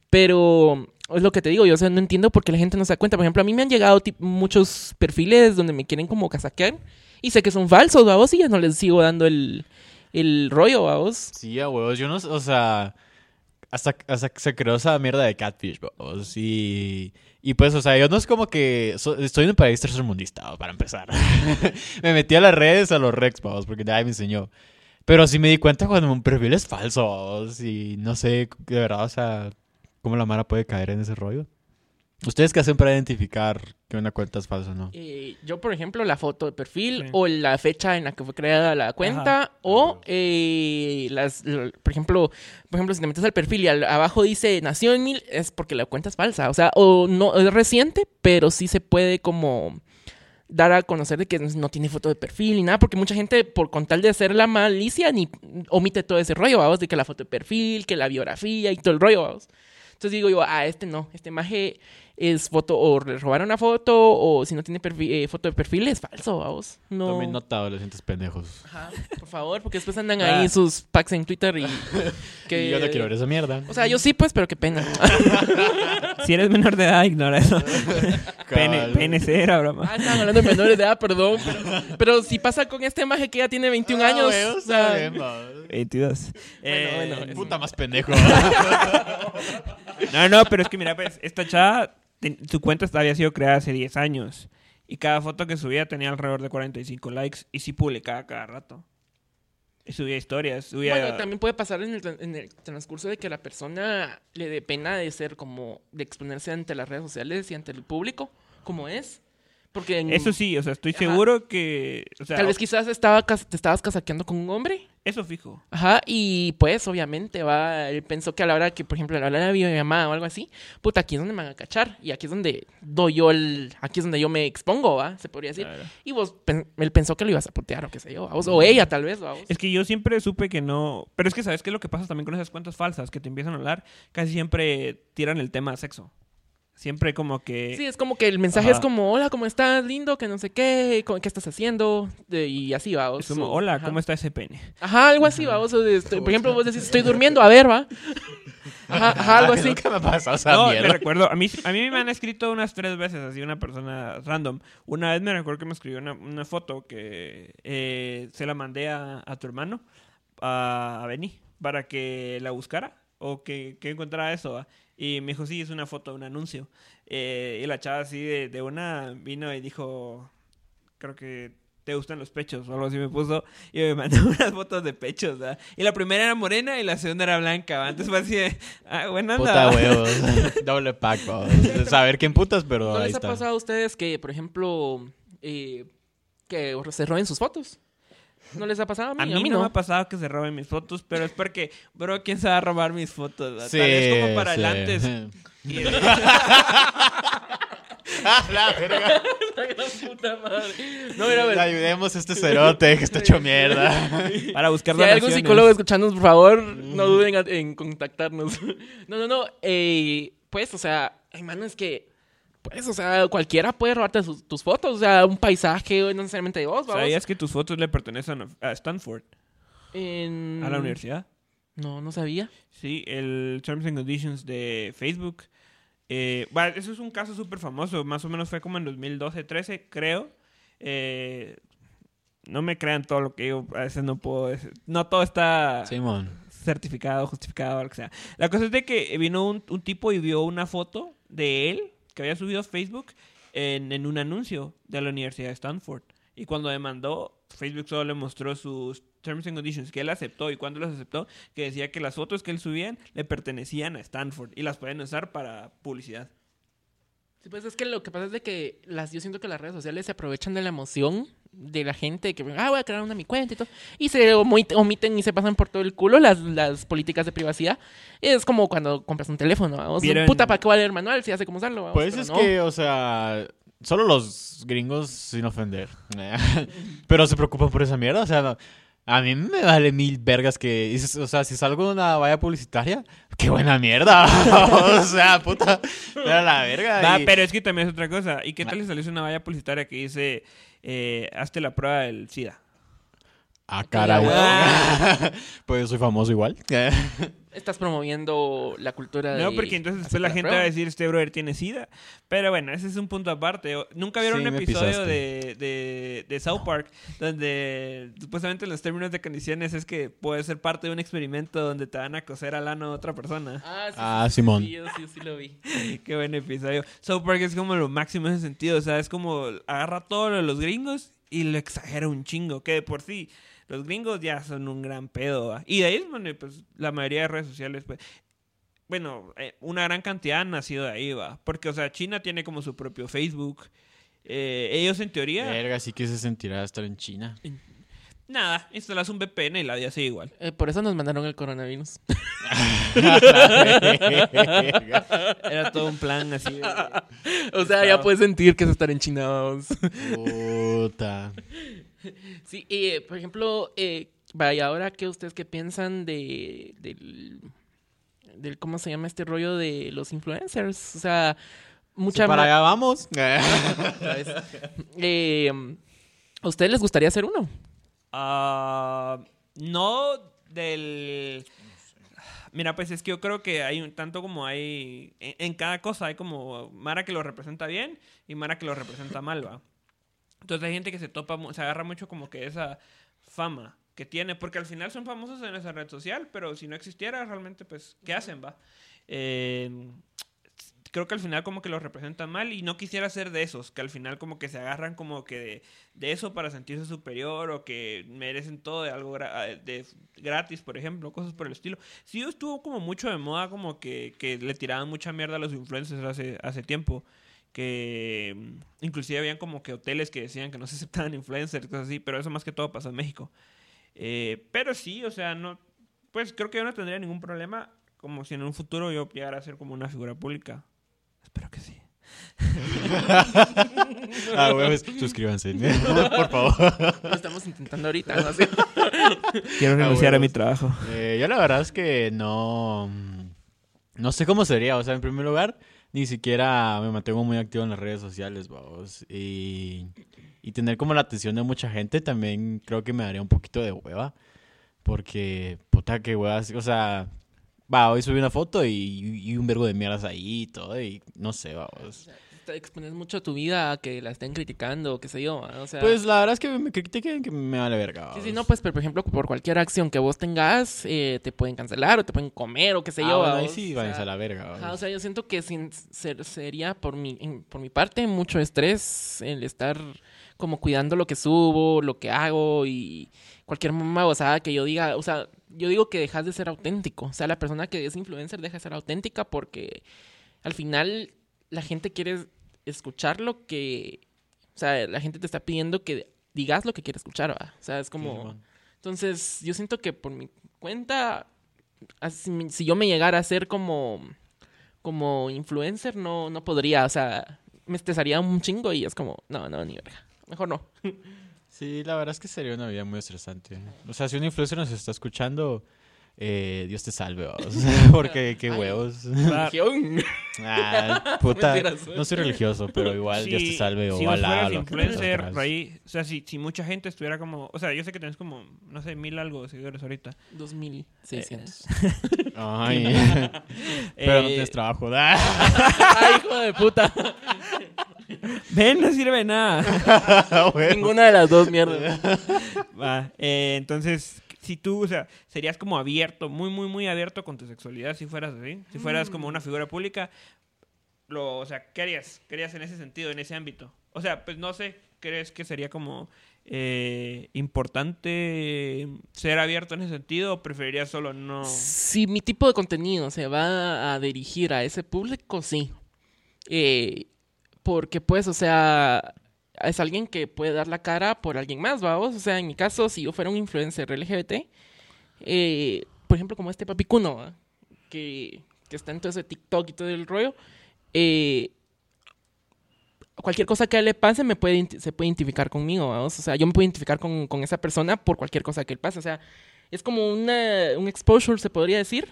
Pero. Es lo que te digo, yo o sea, no entiendo por qué la gente no se da cuenta. Por ejemplo, a mí me han llegado muchos perfiles donde me quieren como casaquear y sé que son falsos, vamos, y ya no les sigo dando el, el rollo, vamos. Sí, a huevos. Yo no o sea, hasta, hasta que se creó esa mierda de catfish, vamos. Y, y pues, o sea, yo no es como que so- estoy en un país tercermundista, para empezar. me metí a las redes, a los Rex, vamos, porque nadie me enseñó. Pero sí me di cuenta cuando un perfil es falso, y no sé, de verdad, o sea, cómo la Mara puede caer en ese rollo. ¿Ustedes qué hacen para identificar que una cuenta es falsa o no? Eh, yo, por ejemplo, la foto de perfil Sí. o la fecha en la que fue creada la cuenta o eh, las, por ejemplo, por ejemplo, si te metes al perfil y al- abajo dice nació en mil, es porque la cuenta es falsa. O sea, o no es reciente, pero sí se puede como dar a conocer de que no tiene foto de perfil ni nada, porque mucha gente, por con tal de hacer la malicia, ni omite todo ese rollo, vamos, de que la foto de perfil, que la biografía y todo el rollo, vamos. Entonces digo yo, ah, este no, este maje es foto, o le robaron una foto, o si no tiene eh, foto de perfil, es falso, vamos. No. Tomen nota, adolescentes pendejos. Ajá, por favor, porque después andan Ah. ahí sus packs en Twitter y que... Y yo no quiero ver esa mierda. O sea, yo sí, pues, pero qué pena. Si eres menor de edad, ignora eso. Pene. PNC era broma. Ah, estaban hablando de menores de edad, perdón. Pero, pero si pasa con este maje que ya tiene 21 Ah, años. huevos, o sea, bien, va. 22. Eh, bueno, Puta más pendejo. No, no, pero es que mira, pues, esta chava, su cuenta había sido creada hace 10 años. Y cada foto que subía tenía alrededor de 45 likes. Y sí publicaba cada rato. Y subía historias, subía... Bueno, también puede pasar en el, en el transcurso de que la persona le dé pena de ser como, de exponerse ante las redes sociales y ante el público, como es. Porque en- Eso sí, o sea, estoy Ajá. seguro que... O sea, tal vez quizás estaba, te estabas casaqueando con un hombre. Eso fijo. Ajá, y pues obviamente va, él pensó que a la hora que, por ejemplo, a la hora de la videollamada o algo así, puta, aquí es donde me van a cachar. Y aquí es donde doy yo el, aquí es donde yo me expongo, ¿va? Se podría decir. Y vos, pen- él pensó que lo ibas a putear o qué sé yo, ¿va? Vos- o ella tal vez, ¿va? Vos. Es que yo siempre supe que no... Pero es que, ¿sabes qué es lo que pasa también con esas cuentas falsas? Que te empiezan a hablar, casi siempre tiran el tema sexo. Siempre como que... Sí, es como que el mensaje Ajá. es como, hola, ¿cómo estás? Lindo, que no sé qué, ¿qué estás haciendo? De- y así va. Es como, hola, ¿cómo está ese pene? Ajá, algo así va. o sea, de- estoy- por ejemplo, vos decís, estoy durmiendo, a ver, va. Ajá, ajá, algo así. Nunca me ha pasado esa No, me recuerdo, a mí, a mí me han escrito unas tres veces así una persona random. Una vez me recuerdo que me escribió una, una foto que eh, se la mandé a, a tu hermano, a, a Benny, para que la buscara o que, que encontrara eso. ¿va? Y me dijo, sí, es una foto de un anuncio. Eh, y la chava así de, de una vino y dijo, creo que te gustan los pechos o algo así me puso y me mandó unas fotos de pechos y la primera era morena y la segunda era blanca ¿va? entonces fue así de ah, buena onda Puta huevos. Doble pack, vamos. Saber quién putas, pero ¿No ahí les ha pasado a ustedes que, por ejemplo, eh, que se roben sus fotos? ¿No les ha pasado a mí? A mí, no, me ha pasado que se roben mis fotos, pero es porque, bro, ¿quién se va a robar mis fotos? Sí, Tal vez como para sí. el antes. y- Ah, la verga. La gran puta madre. No, mira, ver. Ayudemos a este cerote que está hecho mierda. para buscar Si hay algún psicólogo escuchándonos, por favor, no duden en contactarnos. No, no, no. eh, pues, o sea, hermano, es que, pues, o sea, cualquiera puede robarte sus- tus fotos. O sea, un paisaje, no necesariamente de vos, vamos. ¿Sabías que tus fotos le pertenecen a Stanford, En- a la universidad? No, no sabía. Sí, el Terms and Conditions de Facebook. Eh, bueno, eso es un caso súper famoso. Más o menos fue como en 2012-13, creo. Eh, no me crean todo lo que digo. A veces no puedo... decir- No todo está Simón. certificado, justificado, lo que sea. La cosa es de que vino un, un tipo y vio una foto de él que había subido Facebook en, en un anuncio de la Universidad de Stanford. Y cuando demandó, Facebook solo le mostró sus terms and conditions que él aceptó. Y cuando los aceptó, que decía que las fotos que él subía le pertenecían a Stanford y las pueden usar para publicidad. Sí, pues es que lo que pasa es de que las, yo siento que las redes sociales se aprovechan de la emoción de la gente que ah voy a crear una mi cuenta y todo y se omit- omiten y se pasan por todo el culo las, las políticas de privacidad es como cuando compras un teléfono vamos ¿Vieron? puta para qué vale el manual si sé cómo usarlo vamos, Pues es no. que, o sea, solo los gringos sin ofender. Pero se preocupan por esa mierda, o sea, no- a mí me vale mil vergas que, dices, o sea, si salgo de una valla publicitaria, qué buena mierda. o sea, puta, era la verga. Y- pero es que también es otra cosa. ¿Y qué tal si saliese una valla publicitaria que dice, eh, hazte la prueba del SIDA? Ah, caray. Ah. pues yo soy famoso igual. estás promoviendo la cultura de No, porque entonces después la gente prueba. va a decir, este brother tiene SIDA. Pero bueno, ese es un punto aparte. Nunca vieron Sí, un episodio de, de, de South Park donde supuestamente los términos de condiciones es que puede ser parte de un experimento donde te van a coser al ano a otra persona. ah, sí, Ah, sí, Simón. sí, yo sí, sí lo vi Qué buen episodio. South Park es como lo máximo en ese sentido. O sea, es como agarra todo lo de los gringos y lo exagera un chingo. Que de por sí, los gringos ya son un gran pedo. ¿va? Y de ahí es donde pues, la mayoría de redes sociales, pues, bueno, eh, una gran cantidad han nacido de ahí, va. Porque, o sea, China tiene como su propio Facebook. Eh, ellos en teoría, Verga, sí que se sentirá estar en China. nada, instalas un VPN y la vida sigue igual. Eh, por eso nos mandaron el coronavirus Era todo un plan así. de- o sea ya puedes sentir que es estar en China vamos. Puta. Sí, eh, por ejemplo, eh, vaya, ahora que ustedes qué piensan de del, del cómo se llama este rollo de los influencers, o sea, mucha Sí, para allá vamos. Eh, ¿A ustedes les gustaría ser uno? Ah, no del... Mira, pues es que yo creo que hay un tanto como hay... En, en cada cosa hay como Mara que lo representa bien y Mara que lo representa mal, ¿va? Entonces hay gente que se topa, se agarra mucho como que esa fama que tiene, porque al final son famosos en esa red social, pero si no existiera realmente, pues, ¿qué hacen, va? Eh, creo que al final como que los representan mal y no quisiera ser de esos, que al final como que se agarran como que de, de eso para sentirse superior o que merecen todo de algo gra- de gratis, por ejemplo, cosas por el estilo. Sí estuvo como mucho de moda como que, que le tiraban mucha mierda a los influencers hace, hace tiempo. Que mm, inclusive habían como que hoteles que decían que no se aceptaban influencers, cosas así, pero eso más que todo pasó en México. Eh, pero sí, o sea, no, pues creo que yo no tendría ningún problema como si en un futuro yo llegara a ser como una figura pública. Espero que sí. Ah, huevos, suscríbanse. Por favor. Lo estamos intentando ahorita, ¿no? Quiero renunciar a mi trabajo. Eh, yo la verdad es que no... No sé cómo sería. O sea, en primer lugar, ni siquiera me mantengo muy activo en las redes sociales, vamos. Y, y tener como la atención de mucha gente también creo que me daría un poquito de hueva. Porque, puta, que huevas. O sea, va, hoy subí una foto y, y un vergo de mierdas ahí y todo. Y no sé, vamos. Te expones mucho tu vida a que la estén criticando, qué sé yo, o sea... Pues la verdad es que me critiquen que me vale verga. Sí, sí, no, pues, pero, por ejemplo, por cualquier acción que vos tengas, eh, te pueden cancelar o te pueden comer o qué sé Ah, yo. bueno, ahí sí, o váyanse a la verga. Ajá, o sea, yo siento que sin ser, sería por mi, en- por mi parte mucho estrés el estar como cuidando lo que subo, lo que hago y cualquier mamá que yo diga, o sea, yo digo que dejas de ser auténtico, o sea, la persona que es influencer deja de ser auténtica porque al final la gente quiere escuchar lo que, o sea, la gente te está pidiendo que digas lo que quiere escuchar, ¿va? o sea, es como... Sí. Entonces, yo siento que por mi cuenta, así, si yo me llegara a ser como, como influencer, no, no podría, o sea, me estresaría un chingo y es como, no, no, ni verga. Mejor no. Sí, la verdad es que sería una vida muy estresante. O sea, si un influencer nos está escuchando, eh, Dios te salve, vamos. Porque qué huevos. Religión. Ah, puta. No soy religioso, pero igual Dios te salve o si Alá, influencer. Raí, o sea, si, si mucha gente estuviera como, o sea, yo sé que tenés como, no sé, mil algo de seguidores ahorita. 2600. Ay. pero no Eh, tienes trabajo. Ah. Ay, hijo de puta. Ven, no sirve de nada. Ninguna de las dos mierdas. Va, eh, entonces, si tú, o sea, serías como abierto, muy, muy, muy abierto con tu sexualidad si fueras así, si fueras como una figura pública, lo, o sea, ¿qué harías? ¿Qué harías en ese sentido, en ese ámbito? O sea, pues no sé, ¿crees que sería como eh, importante ser abierto en ese sentido o preferirías solo no? Si mi tipo de contenido se va a dirigir a ese público, sí. Eh, porque pues, o sea, es alguien que puede dar la cara por alguien más, vamos. O sea, en mi caso, si yo fuera un influencer LGBT, eh, por ejemplo, como este papicuno, que, que está en todo ese TikTok y todo el rollo, eh, cualquier cosa que a él le pase me puede, se puede identificar conmigo, vamos. O sea, yo me puedo identificar con, con esa persona por cualquier cosa que él pase. O sea, es como una, un exposure, se podría decir,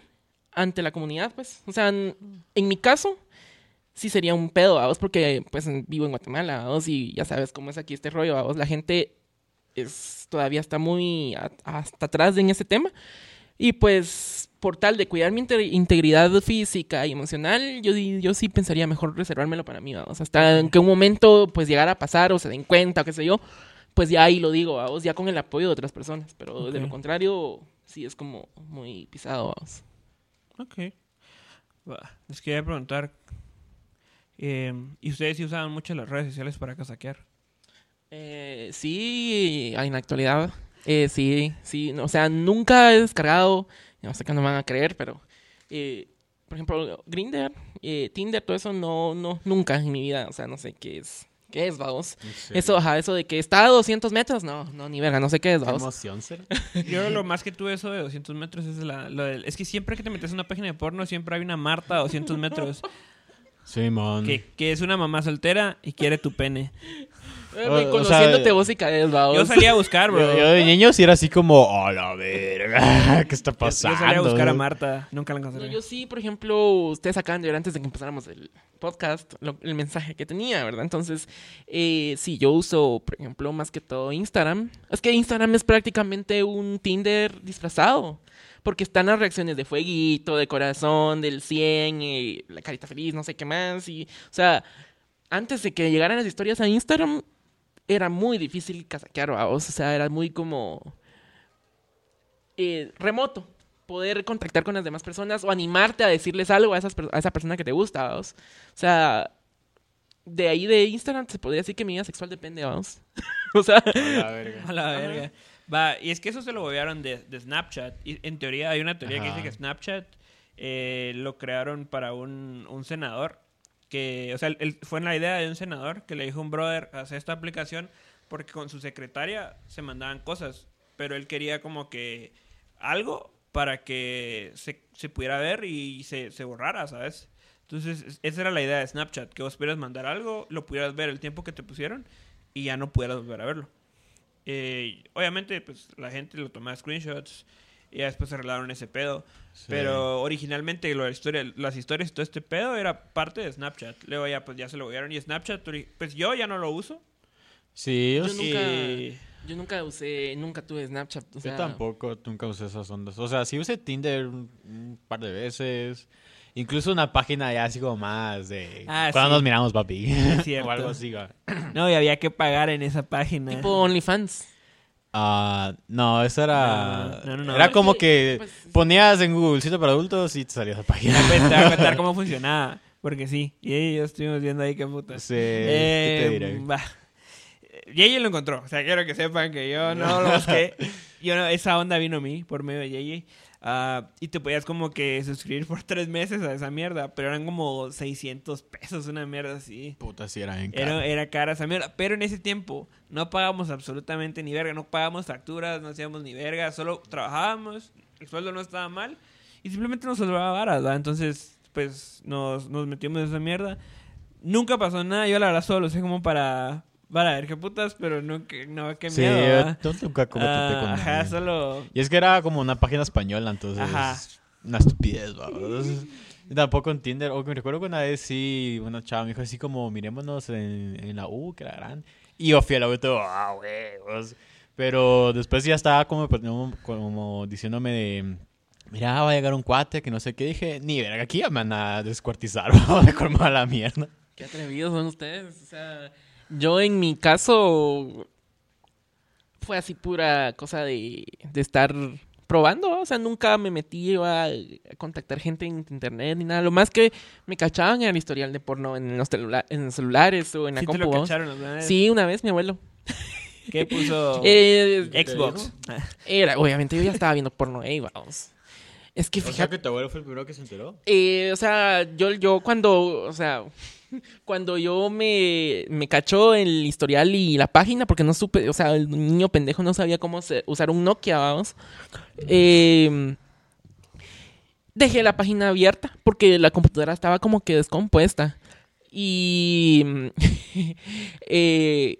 ante la comunidad, pues. O sea, en, en mi caso, sí sería un pedo, vamos, porque pues vivo en Guatemala, vamos, y ya sabes cómo es aquí este rollo, vamos. La gente es, todavía está muy a- hasta atrás en ese tema. Y pues, por tal de cuidar mi inte- integridad física y emocional, yo, yo sí pensaría mejor reservármelo para mí, vamos. Hasta en que un momento, pues, llegara a pasar o se den cuenta o qué sé yo, pues ya ahí lo digo, vamos, ya con el apoyo de otras personas. Pero de lo contrario, sí es como muy pisado, vamos. Ok. Les quería preguntar. Eh, ¿Y ustedes sí usaban mucho las redes sociales para casaquear? Eh, sí, en la actualidad, eh, sí, sí. no, o sea, nunca he descargado, no sé que no me van a creer, pero, eh, por ejemplo, Grindr, eh, Tinder, todo eso, no, no, nunca en mi vida, o sea, no sé qué es, qué es, vamos. Eso, ajá, eso de que está a 200 metros, no, no, ni verga, no sé qué es, vamos. emoción, ser. Yo lo más que tuve eso de 200 metros es la, lo del- Es que siempre que te metes en una página de porno, siempre hay una Marta a 200 metros Sí, man. que, que es una mamá soltera y quiere tu pene. Eh, O- o sea, conociéndote vos y caes, vamos. Yo salía a buscar, bro. Yo, yo de niño sí era así como, oh, la verga, ¿qué está Yo- pasando? Yo salía a buscar a Marta. Nunca la No, encontré. yo sí, por ejemplo, ustedes acaban de ver antes de que empezáramos el podcast, lo- el mensaje que tenía, ¿verdad? Entonces, eh, sí, yo uso, por ejemplo, más que todo Instagram. Es que Instagram es prácticamente un Tinder disfrazado. Porque están las reacciones de fueguito, de corazón, del 100, eh, la carita feliz, no sé qué más. Y, o sea, antes de que llegaran las historias a Instagram, era muy difícil casaquear, vamos. O sea, era muy como eh, remoto poder contactar con las demás personas o animarte a decirles algo a, esas, a esa persona que te gusta, vamos. O sea, de ahí de Instagram se podría decir que mi vida sexual depende, vamos. o sea, Oh, la verga. A la verga. Va, y es que eso se lo volvieron de, de Snapchat. Y en teoría, hay una teoría que dice que Snapchat eh, lo crearon para un, un senador. Que, o sea, él- fue en la idea de un senador que le dijo a un brother hacer esta aplicación porque con su secretaria se mandaban cosas. Pero él quería como que algo para que se, se pudiera ver y se, se borrara, ¿sabes? Entonces, es- esa era la idea de Snapchat, que vos pudieras mandar algo, lo pudieras ver el tiempo que te pusieron y ya no pudieras volver a verlo. Eh, obviamente, pues la gente lo tomaba screenshots y ya después arreglaron ese pedo. Sí. Pero originalmente lo de la historia, las historias y todo este pedo era parte de Snapchat. Luego ya pues ya se lo volvieron y Snapchat, pues yo ya no lo uso. Sí, yo, Yo sí. nunca- yo nunca usé, nunca tuve Snapchat. O sea, Yo tampoco, nunca usé esas ondas. O sea, sí usé Tinder un, un par de veces. Incluso una página ya así como más de... Ah, cuando sí. nos miramos, papi. O algo así. No, y había que pagar en esa página. Tipo OnlyFans. Ah, no, eso era... No, no, no. Era como que pues- ponías en Google sitio para adultos y te salía esa página. Te voy a contar cómo funcionaba. Porque sí, y ellos estuvimos viendo ahí qué putas. Sí, ¿qué te Eh, diré? va. Yeye lo encontró. O sea, quiero que sepan que yo no lo busqué. Yo no- esa onda vino a mí por medio de Yeye. Ah, y te podías como que suscribir por tres meses a esa mierda. Pero eran como 600 pesos, una mierda así. Puta, sí era Era, caro. era cara esa mierda. Pero en ese tiempo no pagábamos absolutamente ni verga. No pagábamos facturas, no hacíamos ni verga. Solo trabajábamos. El sueldo no estaba mal. Y simplemente nos sobraba varas, ¿verdad? Entonces, pues nos, nos metimos en esa mierda. Nunca pasó nada. Yo la verdad solo lo sé como para, para ver qué putas. Pero nunca, no, qué Sí, miedo, yo, ¿verdad? yo nunca como topé Ah, con Ajá, nadie. solo... Y es que era como una página española, entonces... Ajá. Una estupidez. Entonces, tampoco en Tinder. O que me recuerdo que una vez sí, una chava me dijo así como, mirémonos en, en la U, que era gran. Y yo fui a la U y todo, ah, huevos. Pero después ya estaba como, pues, como, diciéndome de... Mira, va a llegar un cuate que no sé qué. Dije, ni verga, aquí ya me van a descuartizar, ¿va? me colmó a la mierda. Qué atrevidos son ustedes. O sea, yo en mi caso fue así pura cosa de, de estar probando. O sea, nunca me metí a, a contactar gente en internet ni nada. Lo más que me cachaban era el historial de porno en los, celula- en los celulares o en la Sí te lo cacharon vez. Sí, una vez mi abuelo. ¿Qué puso? Eh, Xbox. era, obviamente yo ya estaba viendo porno ahí, vamos. Es que O sea fíjate, que tu abuelo fue el primero que se enteró. eh, o sea, yo, yo cuando, o sea, cuando yo me, me cachó el historial y la página, porque no supe, o sea, el niño pendejo no sabía cómo usar un Nokia, vamos. Eh, dejé la página abierta porque la computadora estaba como que descompuesta. Y eh,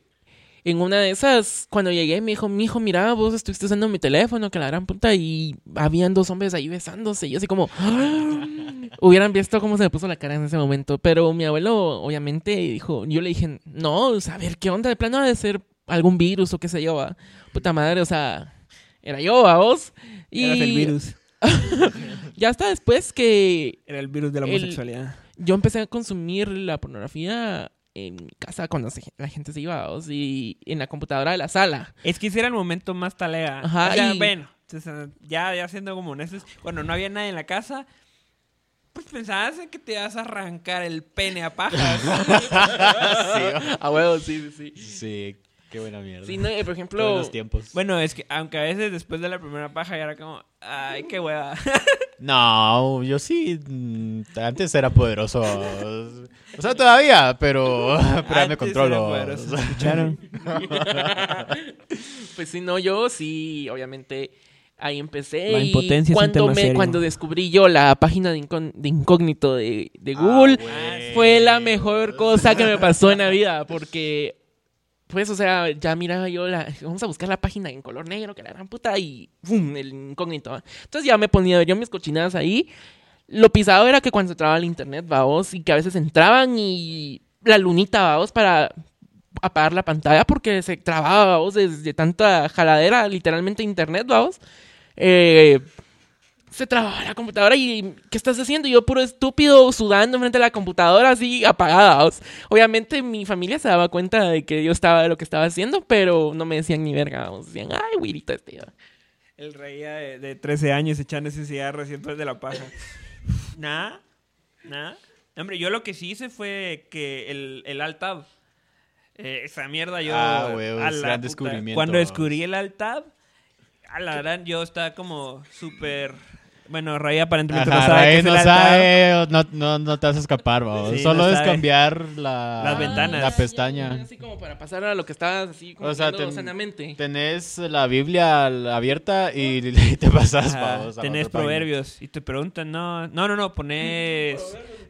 en una de esas, cuando llegué, me dijo, mi hijo, mira, vos estuviste usando mi teléfono, que la gran puta, y habían dos hombres ahí besándose. Y yo así como, hubieran visto cómo se me puso la cara en ese momento. Pero mi abuelo, obviamente, dijo, yo le dije, no, a ver, ¿qué onda? De plano ha de ser algún virus o qué sé yo, va. Puta madre, o sea, era yo, a vos. Y Eras el virus. ya hasta después que Era el virus de la El- homosexualidad. yo empecé a consumir la pornografía en mi casa cuando se- la gente se iba, ¿vos? y en la computadora de la sala. Es que ese era el momento más talega. Ajá, O sea, y- bueno, ya, ya siendo como honestos, cuando no había nadie en la casa, pues pensabas en que te ibas a arrancar el pene a pajas. A huevo, sí, sí, sí. Sí, qué buena mierda. Sí, no, eh, por ejemplo, buenos tiempos. bueno, es que aunque a veces después de la primera paja ya era como, ay, qué hueva. No, yo sí. mm, Antes era poderoso. O sea, todavía, pero, pero ya me controlo. era poderoso, ¿escucharon? pues sí, no, yo sí, obviamente ahí empecé. La y impotencia es un cuando tema me, serio. Cuando descubrí yo la página de, incógnito de, de Google, Ah, güey. fue la mejor cosa que me pasó en la vida, porque, pues, o sea, ya miraba yo la, vamos a buscar la página en color negro, que la gran puta, y ¡pum! el incógnito. Entonces ya me ponía yo mis cochinadas ahí. Lo pisado era que cuando se trababa el internet, vaos, y que a veces entraban y la lunita, vaos, para apagar la pantalla porque se trababa, vaos, desde tanta jaladera, literalmente internet, vaos. Eh, se trababa la computadora y ¿qué estás haciendo? Yo puro estúpido sudando frente a la computadora así apagada. Obviamente mi familia se daba cuenta de que yo estaba de lo que estaba haciendo, pero no me decían ni verga. vamos. Decían, ay, güirito este. va". El reía de, de 13 años echando ese cigarro recién después de la paja. Nada, nada. Hombre, yo lo que sí hice fue que el, el alt tab, eh, esa mierda yo... Ah, huevos, a la gran puta, descubrimiento. Cuando descubrí el alt tab, a la gran yo estaba como súper... Bueno, Ray aparentemente no Ajá, sabe no el alt tab. sabe, no, no, no te vas a escapar. Sí, Solo no es sabe. cambiar la, Las ventanas. la pestaña. ya, Así como para pasar a lo que estabas así como O sea, haciendo ten- sanamente. Tenés la Biblia abierta y, y te pasas, vamos. tenés página. proverbios y te preguntan, no, no, no, no, pones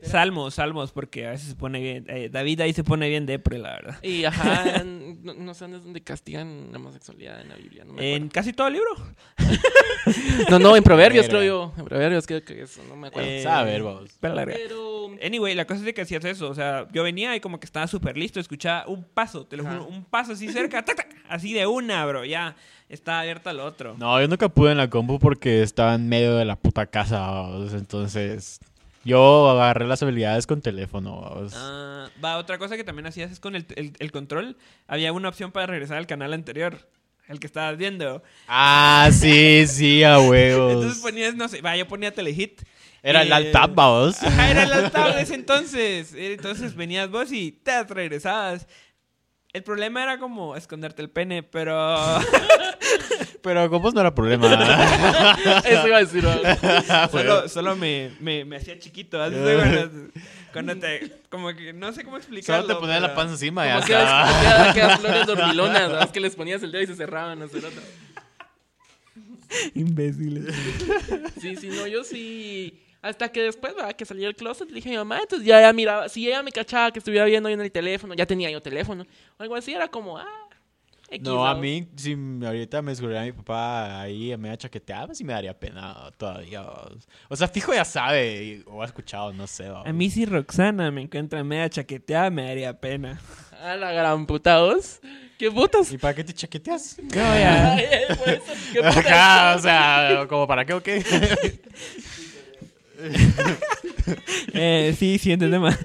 salmos, salmos, porque a veces se pone bien, eh, David ahí se pone bien depre, la verdad. Y ajá, no, no sé dónde castigan la homosexualidad en la Biblia. No, me En casi todo el libro. no, no, en Proverbios creo yo. Creo que eso, no me acuerdo. Eh, Saber, vamos. Pero Anyway, la cosa es de que hacías eso. O sea, yo venía y como que estaba súper listo. Escuchaba un paso, te lo Ajá. juro, un paso así cerca, tac, tac, así de una, bro. Ya está abierto al otro. No, yo nunca pude en la compu porque estaba en medio de la puta casa, vamos. Entonces, yo agarré las habilidades con teléfono, vamos. Ah, va, otra cosa que también hacías es con el, el- el control. Había una opción para regresar al canal anterior, el que estabas viendo. Ah, sí, sí, a huevos. Entonces ponías, no sé, va, yo ponía Telehit. Era el Eh, alt tab, vamos. Ajá, era el alt-tab de ese entonces. Entonces venías vos y te regresabas. El problema era como esconderte el pene, pero... Pero con vos no era problema. eso iba a decir. ¿no? solo solo me, me, me hacía chiquito. ¿has visto cuando, cuando te... Como que no sé cómo explicarlo. Solo te ponías la panza encima ya Como aquellas flores dormilonas, ¿verdad? que les ponías el dedo y se cerraban. No. Imbéciles. Sí, sí, no, yo sí. Hasta que después, ¿verdad? Que salí del closet, le dije a mi mamá, entonces ya, ya miraba, si ella me cachaba que estuviera viendo yo en el teléfono, ya tenía yo teléfono, o algo así, era como, ah, X, No, a mí, si ahorita me descubriera mi papá ahí, me chaqueteaba, sí me daría pena todavía. O sea, fijo ya sabe, o ha escuchado, no sé. vamos. A mí si Roxana me encuentra media chaqueteada me daría pena. A la gran puta voz. ¿Qué putas? ¿Y para qué te chaqueteas? No, ya. ¿qué putas? Ajá, o sea, como para qué o qué. Eh, sí, siguiente tema.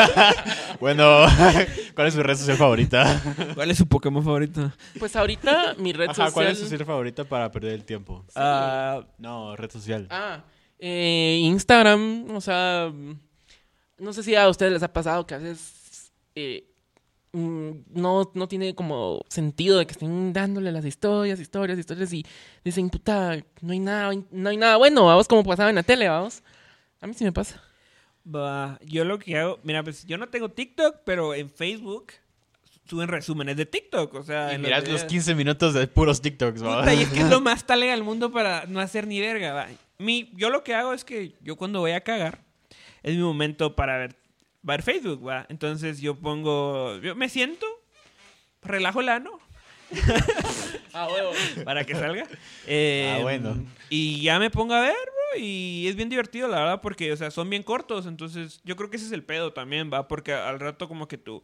bueno, ¿cuál es su red social favorita? ¿Cuál es su Pokémon favorito? Pues ahorita mi red Ajá, social. ¿cuál es su red favorita para perder el tiempo? Ah, No, red social. Ah, eh, Instagram, o sea, no sé si a ustedes les ha pasado que a veces eh, no, no tiene como sentido de que estén dándole las historias, historias, historias y dicen, puta, no hay nada, no hay nada bueno, vamos como pasaba en la tele, vamos. A mí sí me pasa. Va, yo lo que hago, mira, pues yo no tengo TikTok, pero en Facebook suben resúmenes de TikTok, o sea... Y en miras los videos. 15 minutos de puros TikToks, ¿va? Puta, y es que es lo más talega del mundo para no hacer ni verga, va. Mi, yo lo que hago es que yo cuando voy a cagar, es mi momento para ver, ver Facebook, va. Entonces yo pongo, yo me siento, relajo el ano, Ah, huevo. para que salga. Eh, Ah, bueno. Y ya me pongo a ver, bro, y es bien divertido, la verdad, porque, o sea, son bien cortos, entonces yo creo que ese es el pedo también, va, porque al rato como que tu,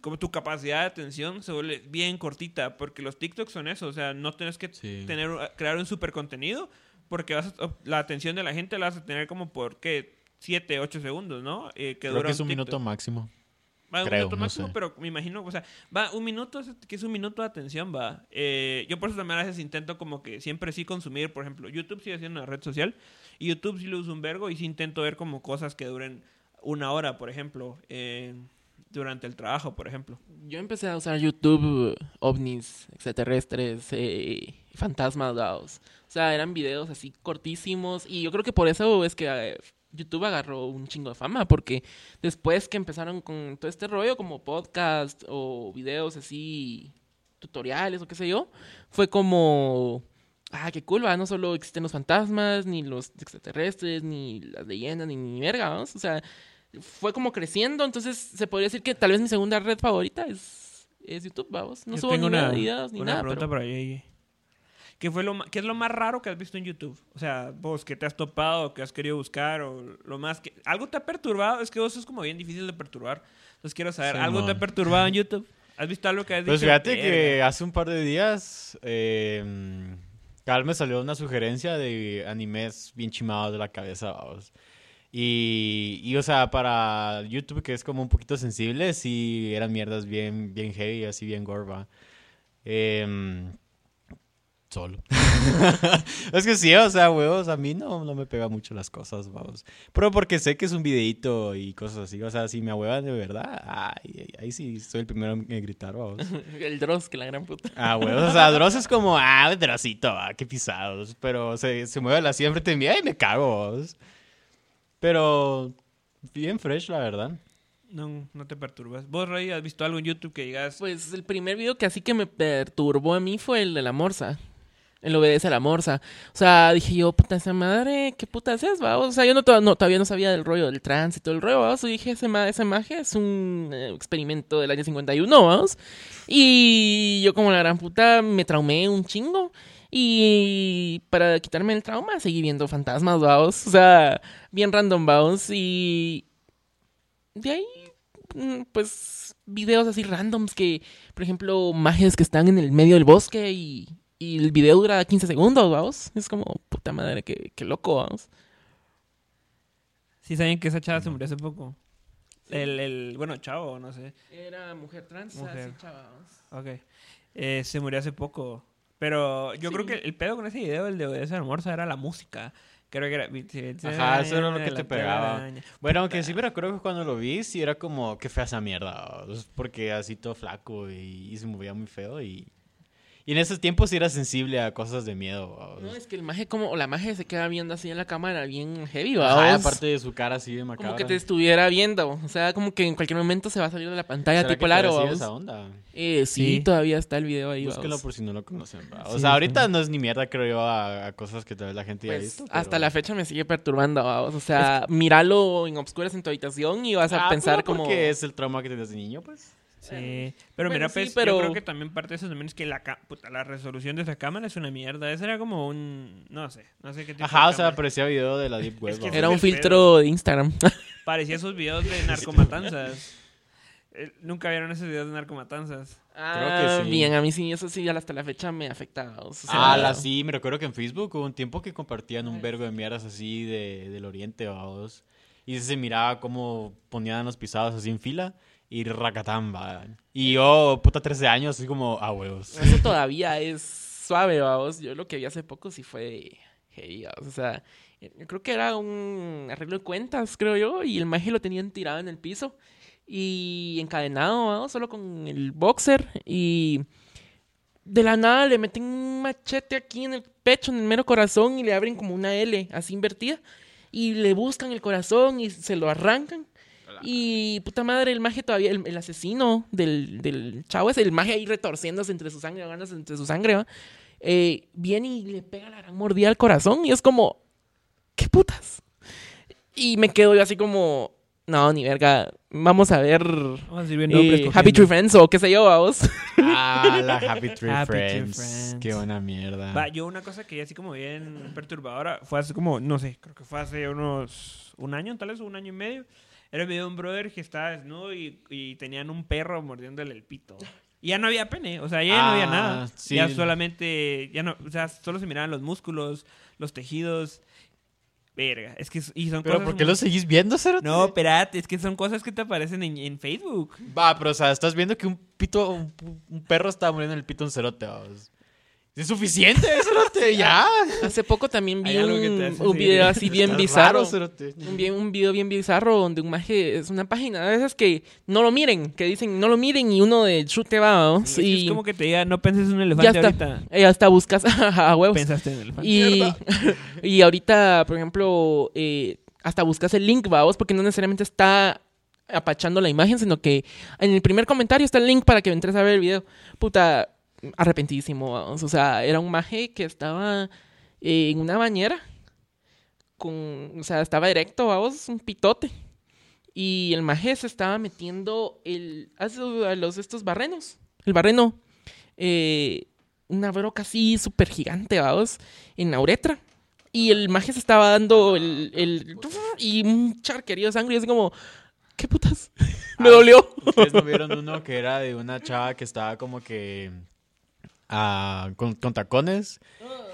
como tu capacidad de atención se vuelve bien cortita, porque los TikToks son eso, o sea, no tienes que Sí. tener, crear un super contenido, porque vas a- la atención de la gente la vas a tener como por, ¿qué? 7, 8 segundos, ¿no? Eh, que Creo dura que es un minuto máximo. Va un Creo, minuto no máximo, sé. pero me imagino, o sea, va un minuto, que es un minuto de atención, va. Eh, yo por eso también a veces intento como que siempre sí consumir, por ejemplo, YouTube sigue siendo una red social, y YouTube sí lo uso un vergo, y sí intento ver como cosas que duren una hora, por ejemplo, eh, durante el trabajo, por ejemplo. Yo empecé a usar YouTube, ovnis, extraterrestres, eh, fantasmas, dados. O sea, eran videos así cortísimos. Y yo creo que por eso es que eh, YouTube agarró un chingo de fama. Porque después que empezaron con todo este rollo, como podcast o videos así, tutoriales o qué sé yo, fue como. Ah, qué cool, ¿va? No solo existen los fantasmas, ni los extraterrestres, ni las leyendas, ni, ni verga, vamos. O sea, fue como creciendo, entonces se podría decir que tal vez mi segunda red favorita es, es YouTube, vamos. No Yo subo ni videos ni una nada, pregunta pero para Yeye. ¿Qué, fue lo, ¿Qué es lo más raro que has visto en YouTube? O sea, vos, que te has topado, que has querido buscar, o lo más que... ¿Algo te ha perturbado? Es que vos es como bien difícil de perturbar. Entonces quiero saber, ¿algo te ha perturbado en YouTube? ¿Has visto algo que has Pues dicho? fíjate "Verga"? que hace un par de días, eh, Carl me salió una sugerencia de animes bien chimados de la cabeza, vamos. Y, y, o sea, para YouTube, que es como un poquito sensible, sí eran mierdas bien, bien heavy, así bien gorba. Em, solo. es que sí, o sea, huevos, a mí no, no me pega mucho las cosas, vamos. Pero porque sé que es un videíto y cosas así, o sea, si me ahuevan de verdad, ay, ahí sí soy el primero en gritar, vamos. el Dross, que la gran puta. Ah, huevos, o sea, Dross es como, ah, Drosito, ah, qué pisados. Pero se, se mueve la siempre te mía y me cago, vos. Pero bien fresh, la verdad. No, no te perturbas. ¿Vos, Rey, has visto algo en YouTube que digas... Pues el primer video que así que me perturbó a mí fue el de la morsa. El obedece a la morsa. O sea, dije yo, puta esa madre, ¿qué puta es, va? O sea, yo no, to- no, todavía no sabía del rollo del trans y todo el rollo, vamos. Y dije, ese, ma esa magia es un eh, experimento del año 51, vamos. Y yo como la gran puta me traumé un chingo. Y para quitarme el trauma seguí viendo fantasmas, vamos. O sea, bien random, vamos. Y de ahí, mm, pues, videos así randoms que, por ejemplo, magias que están en el medio del bosque y, y el video dura 15 segundos, vamos. Es como, puta madre, qué, qué loco, vamos. Sí saben que esa chava se murió hace poco. El, el... Bueno, chavo, no sé. Era mujer trans, Mujer. así, chavos. Ok. Eh, se murió hace poco. Pero yo Sí. creo que el pedo con ese video, el de al Morsa, era la música. Creo que era... Ajá, eso era lo que te pegaba. Bueno, aunque sí me recuerdo que cuando lo vi, sí era como, qué fea esa mierda. Porque así todo flaco y, y se movía muy feo. Y, y en esos tiempos sí era sensible a cosas de miedo. No, es que el maje como, o la maje se queda viendo así en la cámara bien heavy, vamos. aparte de su cara así de macabra. como que te estuviera viendo. O sea, como que en cualquier momento se va a salir de la pantalla ¿Será tipo que vamos. esa onda? Eh, sí, Sí. todavía está el video ahí, Búsquelo por si no lo conocen. ¿va? O Sí, sea, ahorita sí. no es ni mierda, creo yo, a, a cosas que tal vez la gente ya ha Pues, visto. hasta la fecha me sigue perturbando, vamos. O sea, míralo en obscuras en tu habitación y vas a Ah, pensar como... porque es el trauma que tenías de niño, pues. Sí. Pero Bueno, mira, sí, pues, pero- yo creo que también parte de eso también es que la, puta, la resolución de esa cámara es una mierda. Ese era como un... No sé. No sé qué tipo Ajá, de o sea, parecía video de la Deep Web. Es que ¿va? Era un filtro de Instagram. Parecía esos videos de narcomatanzas. Eh, Nunca vieron esos videos de narcomatanzas. Ah, sí. bien, a mí sí, eso sí, hasta la fecha me afecta. o sea, Ah, la sí, me recuerdo que en Facebook hubo un tiempo que compartían un vergo de mierdas así de, del oriente, vamos. Y se miraba como ponían los pisados así en fila y racatán, va. Y yo, puta, 13 años, así como, ah, huevos. Eso todavía es suave, vamos. Yo lo que vi hace poco sí fue heavy. O sea, yo creo que era un arreglo de cuentas, creo yo, y el maje lo tenían tirado en el piso y encadenado, vamos, solo con el boxer y de la nada le meten un machete aquí en el pecho, en el mero corazón y le abren como una L así invertida. y le buscan el corazón y se lo arrancan. Y puta madre, el maje todavía, el, el asesino del, del chavo es el maje ahí retorciéndose entre su sangre, ganas entre su sangre, ¿va? Eh, viene y le pega la gran mordida al corazón y es como, ¿qué putas? Y me quedo yo así como, no, ni verga, vamos a ver Vamos a eh, nombres Happy. Tree Friends o qué sé yo, vamos. Ah, la Happy Tree Happy Friends. Friends. Qué buena mierda. Va, yo una cosa que así como bien perturbadora fue hace como, no sé, creo que fue hace unos un año, tal vez un año y medio. Era el video de un brother que estaba desnudo y, y tenían un perro mordiéndole el pito. Y ya no había pene, o sea, ya no había Ah, nada. sí. Ya solamente, ya no, o sea, solo se miraban los músculos, los tejidos. Verga, es que y son Pero cosas ¿por qué muy- lo seguís viendo, Cerote? No, espérate, es que son cosas que te aparecen en, en Facebook. Va, pero o sea, estás viendo que un pito, un, un perro está muriendo en el pito un cerote, vamos. Es suficiente, cerote, ya. Hace poco también vi un, video así bien bizarro. raro. Un, bien- un video bien bizarro donde un maje es una página de esas que no lo miren, que dicen no lo miren y uno de chute va, ¿no? Es, que y es como que te diga, no penses en un elefante ahorita. Eh, hasta buscas a huevos. Pensaste en el elefante. Y, y ahorita, por ejemplo, eh, hasta buscas el link, vamos, porque no necesariamente está apachando la imagen, sino que en el primer comentario está el link para que entres a ver el video. Puta, arrepentidísimo, vamos. O sea, era un maje que estaba eh, en una bañera. Con, o sea, estaba erecto, vamos, un pitote. Y el maje se estaba metiendo el, a los estos barrenos. El barreno. eh, una broca así súper gigante, vamos, en la uretra. Y el maje se estaba dando el, el- y un charquerío de sangre. Y es como, ¿qué putas? Me Ah, dolió. Ustedes no vieron uno que era de una chava que estaba como que ah, con, con tacones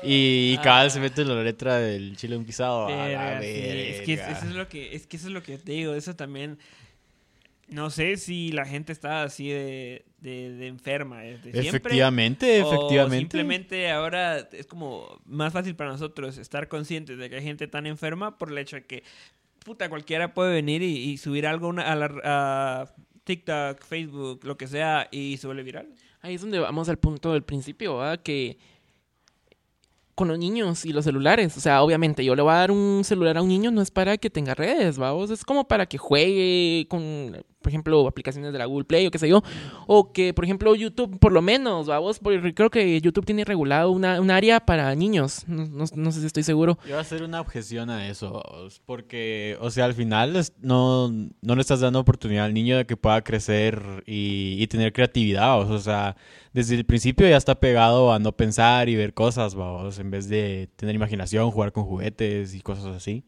y, y cada vez se mete la letra del chile un pisado. Verga, sí, Es que eso es lo que es que eso es lo que te digo, eso también no sé si la gente está así de, de, de enferma desde siempre. Efectivamente, o efectivamente. simplemente ahora es como más fácil para nosotros estar conscientes de que hay gente tan enferma por el hecho de que puta cualquiera puede venir y, y subir algo una- a, la, a TikTok, Facebook, lo que sea y se vuelve viral. Ahí es donde vamos al punto del principio, ¿verdad? Que con los niños y los celulares, o sea, obviamente yo le voy a dar un celular a un niño no es para que tenga redes, vamos, es como para que juegue con, por ejemplo, aplicaciones de la Google Play o qué sé yo, o que, por ejemplo, YouTube, por lo menos, vamos, porque creo que YouTube tiene regulado una, un área para niños, no, no- no sé si estoy seguro. Yo voy a hacer una objeción a eso, porque, o sea, al final no, no le estás dando oportunidad al niño de que pueda crecer y, y tener creatividad, o sea, desde el principio ya está pegado a no pensar y ver cosas, vamos, en vez de tener imaginación, jugar con juguetes y cosas así.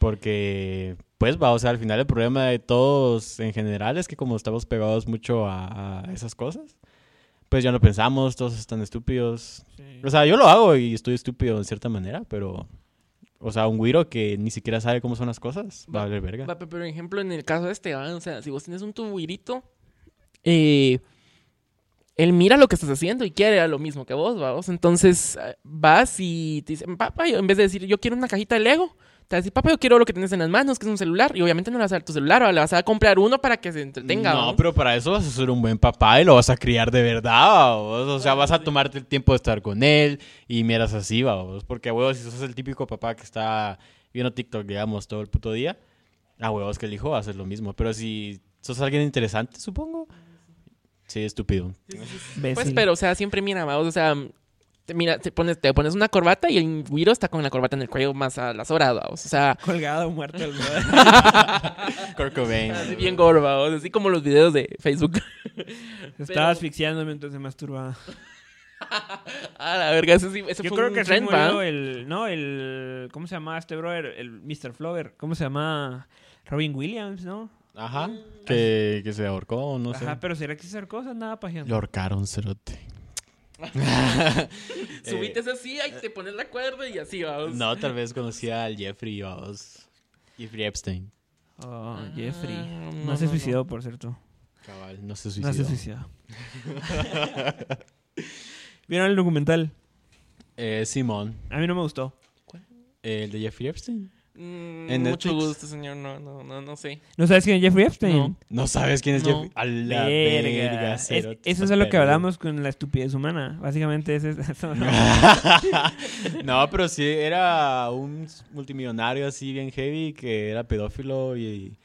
Porque, pues, va, o sea, al final el problema de todos en general es que como estamos pegados mucho a, a esas cosas, pues ya no pensamos, todos están estúpidos. O sea, yo lo hago y estoy estúpido en cierta manera, pero... O sea, un güiro que ni siquiera sabe cómo son las cosas, va a valer verga. Va, pe- Por ejemplo, en el caso este, ¿va? o sea, si vos tienes un tubuirito, eh, él mira lo que estás haciendo y quiere lo mismo que vos, vamos. Entonces eh, vas y te dicen, papá, yo- en vez de decir, yo quiero una cajita de Lego, te va a decir, papá, yo quiero lo que tienes en las manos, que es un celular. Y obviamente no le vas a dar tu celular, ¿va? le vas a comprar uno para que se entretenga. no, ¿va? pero para eso vas a ser un buen papá y lo vas a criar de verdad, vamos. O sea, vas a tomarte el tiempo de estar con él y miras así, vamos. Porque huevos, si sos el típico papá que está viendo TikTok, digamos, todo el puto día, a huevos que el hijo va a hacer lo mismo. Pero si sos alguien interesante, supongo. Sí, estúpido. Pues, pero, o sea, siempre mira, vamos, o sea, te, mira, te pones, te pones una corbata y el güiro está con la corbata en el cuello más a las horas. O sea, colgado muerto el Cobain. así bien gordo, vamos, así como los videos de Facebook. Se estaba asfixiando mientras se masturbaba. Ah, la verga, eso sí, eso Yo fue creo un que se trend, murió el. No, el. ¿Cómo se llama este brother? El Mr. Flower. ¿Cómo se llama? Robin Williams, ¿no? Ajá. Que, que se ahorcó, no sé. Ajá, pero ¿será que esas cosas nada Lo pajeando? ahorcaron, cerote. Subiste así, ahí te pones la cuerda y así vamos. No, tal vez conocía al Jeffrey, vamos. Jeffrey Epstein. Oh, Jeffrey. Ah, No, no, se no, suicidó, por cierto. Cabal, no se No suicidó. se suicidó. ¿Vieron el documental? Eh, Simón, A mí no me gustó. el de Jeffrey Epstein. Mm, ¿En mucho Netflix? gusto, señor. No, no, no, no sé. ¿No sabes quién es Jeffrey Epstein? No. No sabes quién es No. Jeff. A la Verga. verga, Es- cero, eso es lo que hablamos con la estupidez humana. Básicamente es eso. ¿no? no, pero sí, era un multimillonario así bien heavy que era pedófilo y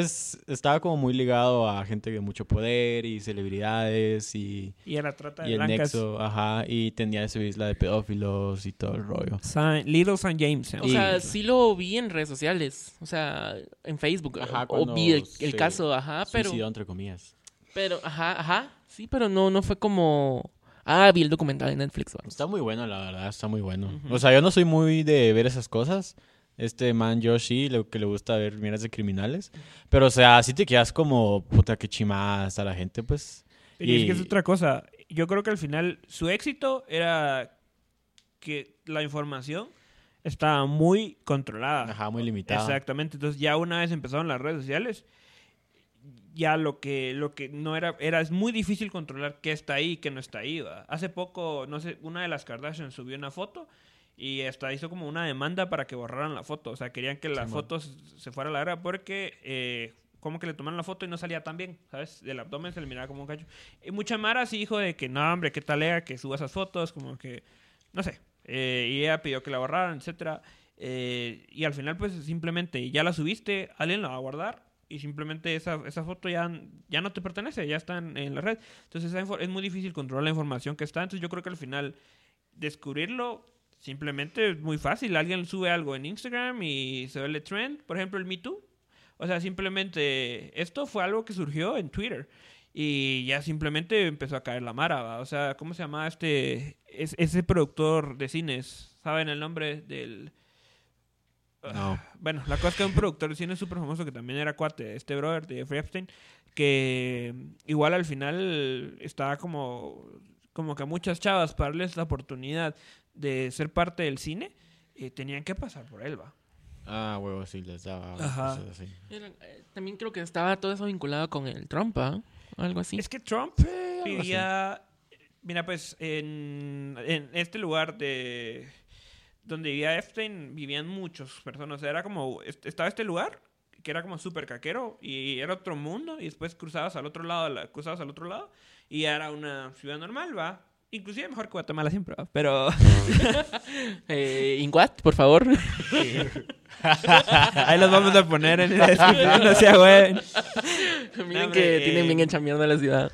pues estaba como muy ligado a gente de mucho poder y celebridades y, y era trata de y el blancas. nexo, ajá, y tenía su isla de pedófilos y todo el rollo. San- Little St. James. ¿no? O Y- sea, sí lo vi en redes sociales. O sea, en Facebook. Ajá, o vi el, el se caso, ajá, pero. Suicidó, entre comillas. Pero, ajá, ajá. Sí, pero no, no fue como. Ah, vi el documental de Netflix. vamos. Está muy bueno, la verdad, está muy bueno. Ujú. O sea, yo no soy muy de ver esas cosas. Este man Yoshi, lo que le gusta ver miras de criminales. Pero, o sea, si te quedas como, puta, que chimadas a la gente, pues. Pero es que es Y- otra cosa. Yo creo que al final su éxito era que la información estaba muy controlada. Ajá, muy limitado. Exactamente. Entonces ya una vez empezaron las redes sociales, ya lo que, lo que no era, era, es muy difícil controlar qué está ahí y qué no está ahí. ¿va? Hace poco, no sé, una de las Kardashian subió una foto y hasta hizo como una demanda para que borraran la foto. O sea, querían que la foto se se fuera a la verga porque eh, como que le tomaron la foto y no salía tan bien, ¿sabes? Del abdomen se le miraba como un cacho. Y mucha Mara sí dijo de que no, hombre, qué talega que suba esas fotos, como que, no sé. Eh, y ella pidió que la borraran, etcétera. Eh, y al final, pues simplemente ya la subiste, alguien la va a guardar y simplemente esa, esa foto ya, ya no te pertenece, ya está en, en la red. Entonces es muy difícil controlar la información que está. Entonces yo creo que al final descubrirlo simplemente es muy fácil. Alguien sube algo en Instagram y se ve el trend, por ejemplo el Me Too. O sea, simplemente esto fue algo que surgió en Twitter. Y ya simplemente empezó a caer la mara, ¿va? O sea, ¿cómo se llama este? Es, ese productor de cines, ¿saben el nombre del...? No. Bueno, la cosa es que un productor de cine súper famoso que también era cuate, este brother de Jeffrey Epstein, que igual al final estaba como, como que a muchas chavas para darles la oportunidad de ser parte del cine, eh, tenían que pasar por él, va. Ah, huevo, sí, les daba Ajá. cosas así. Era- eh, también creo que estaba todo eso vinculado con el Trump, ¿ah? Algo así. Es que Trump así. vivía, mira pues, en, en este lugar de donde vivía Epstein vivían muchas personas. O sea, era como, est- estaba este lugar que era como súper caquero y era otro mundo y después cruzabas al otro lado, cruzabas al otro lado y era una ciudad normal, va. Inclusive mejor que Guatemala siempre, ¿va? Pero Eh, Inguat, por favor. ahí los vamos a poner en la descripción, no sea güey. Miren que eh, tienen bien hecha mierda la ciudad.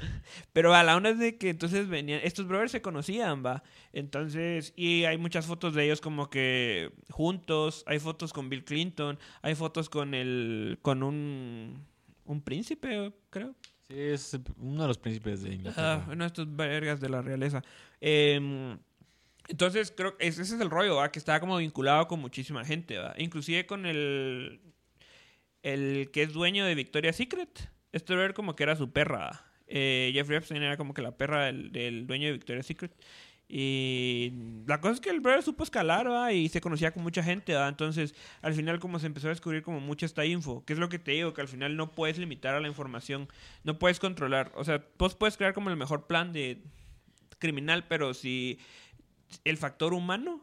Pero a la onda es de que entonces venían, estos brothers se conocían, va. Entonces, y hay muchas fotos de ellos como que juntos, hay fotos con Bill Clinton, hay fotos con el, con un, un príncipe, creo. Es uno de los príncipes de Inglaterra. Ah, de estos vergas de la realeza. Em, entonces, creo que ese es el rollo, ¿va? Que estaba como vinculado con muchísima gente, ¿va? Inclusive con el, el que es dueño de Victoria's Secret. Este brother como que era su perra. Eh, Jeffrey Epstein era como que la perra del, del dueño de Victoria's Secret. Y la cosa es que el brother supo escalar, ¿va? Y se conocía con mucha gente, ¿va? Entonces, al final como se empezó a descubrir como mucha esta info, que es lo que te digo, que al final no puedes limitar a la información, no puedes controlar. O sea, vos puedes crear como el mejor plan de criminal, pero si el factor humano,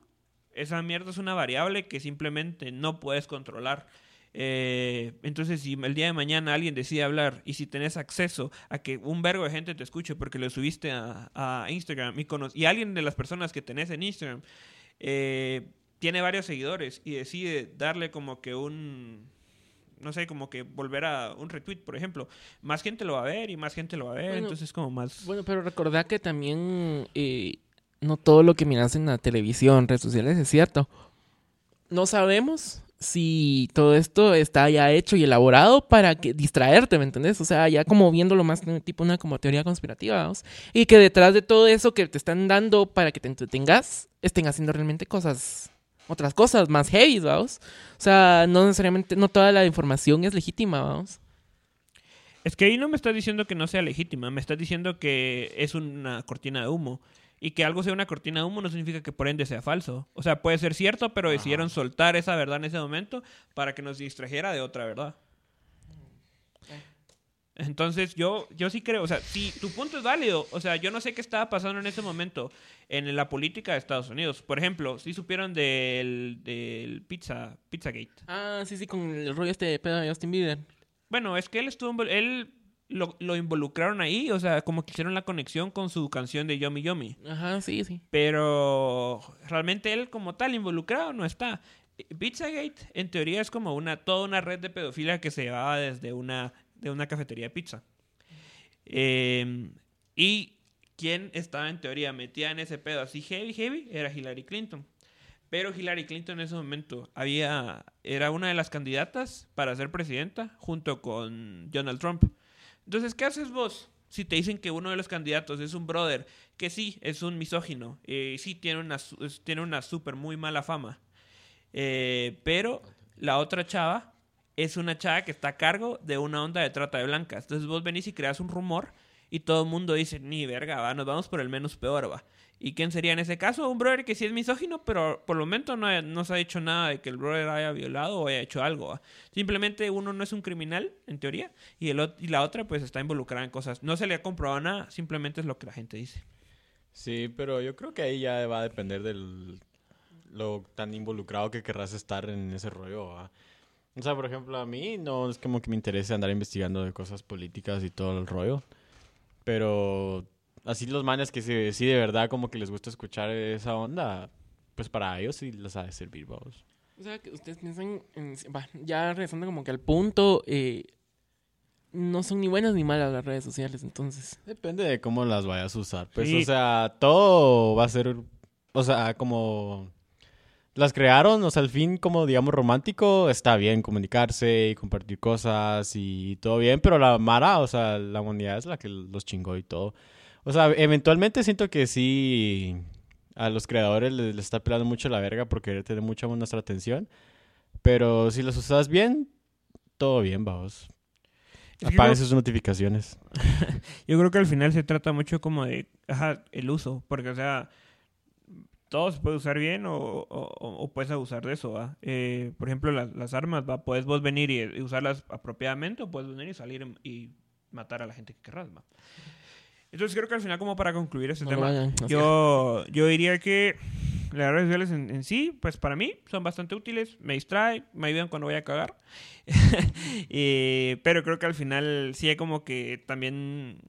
esa mierda es una variable que simplemente no puedes controlar. Eh, entonces, si el día de mañana alguien decide hablar y si tenés acceso a que un vergo de gente te escuche porque lo subiste a, a Instagram y, y alguien de las personas que tenés en Instagram eh, tiene varios seguidores y decide darle como que un, no sé, como que volver a un retweet, por ejemplo, más gente lo va a ver y más gente lo va a ver, Bueno, entonces como más... Bueno, pero recordá que también eh, no todo lo que miras en la televisión, redes sociales es cierto. No sabemos si todo esto está ya hecho y elaborado para que distraerte, ¿me entendés? O sea, ya como viéndolo más tipo una como teoría conspirativa, vamos. Y que detrás de todo eso que te están dando para que te entretengas, estén haciendo realmente cosas, otras cosas más heavy, vamos. O sea, no necesariamente, no toda la información es legítima, vamos. Es que ahí no me estás diciendo que no sea legítima, me estás diciendo que es una cortina de humo. Y que algo sea una cortina de humo no significa que por ende sea falso. O sea, puede ser cierto, pero decidieron soltar esa verdad en ese momento para que nos distrajera de otra verdad. Entonces, yo, yo sí creo, o sea, si tu punto es válido, o sea, yo no sé qué estaba pasando en ese momento en la política de Estados Unidos. Por ejemplo, si supieron del, del pizza, Pizzagate. Ah, sí, sí, con el rollo este de pedo de Justin Bieber. Bueno, es que él estuvo, él lo, lo involucraron ahí, o sea, como que hicieron la conexión con su canción de Yomi Yomi. Ajá, sí, sí. Pero realmente él como tal involucrado no está. Pizzagate en teoría es como una toda una red de pedofilia que se llevaba desde una de una cafetería de pizza. Eh, y quien estaba en teoría metida en ese pedo así heavy heavy era Hillary Clinton. Pero Hillary Clinton en ese momento había era una de las candidatas para ser presidenta junto con Donald Trump. Entonces, ¿qué haces vos? Si te dicen que uno de los candidatos es un brother que sí es un misógino, eh, sí tiene una, tiene una súper muy mala fama, eh, pero la otra chava es una chava que está a cargo de una onda de trata de blancas. Entonces vos venís y creas un rumor y todo el mundo dice, ni verga, va, nos vamos por el menos peor, va. ¿Y quién sería en ese caso? Un brother que sí es misógino, pero por el momento no, no se ha dicho nada de que el brother haya violado o haya hecho algo. Simplemente uno no es un criminal, en teoría, y, el, y la otra pues está involucrada en cosas. No se le ha comprobado nada, simplemente es lo que la gente dice. Sí, pero yo creo que ahí ya va a depender del lo tan involucrado que querrás estar en ese rollo. O sea, por ejemplo, a mí no es como que me interese andar investigando de cosas políticas y todo el rollo. Pero así los manes que sí, sí de verdad como que les gusta escuchar esa onda, pues para ellos sí les ha de servir, vamos. O sea, que ustedes piensan, en, ya regresando como que al punto, eh, no son ni buenas ni malas las redes sociales, entonces. Depende de cómo las vayas a usar. Pues, Sí. o sea, todo va a ser, o sea, como las crearon, o sea, al fin, como digamos, romántico, está bien comunicarse y compartir cosas y todo bien, pero la Mara, o sea, la humanidad es la que los chingó y todo. O sea, eventualmente siento que sí, a los creadores les, les está pelando mucho la verga por querer tener mucha nuestra atención, pero si las usas bien, todo bien, vamos. Apaguen sus notificaciones. Yo creo que al final se trata mucho como de ajá, el uso, porque o sea, todo se puede usar bien o, o- o- o puedes abusar de eso, ¿va? Eh, por ejemplo, las, las armas, ¿va? Puedes vos venir y, y usarlas apropiadamente o puedes venir y salir y, y matar a la gente que querrás, ¿va? Entonces creo que al final como para concluir este no tema, sea, yo, yo diría que las redes sociales en, en sí, pues para mí son bastante útiles, me distraen, me ayudan cuando voy a cagar. Eh, pero creo que al final sí hay como que también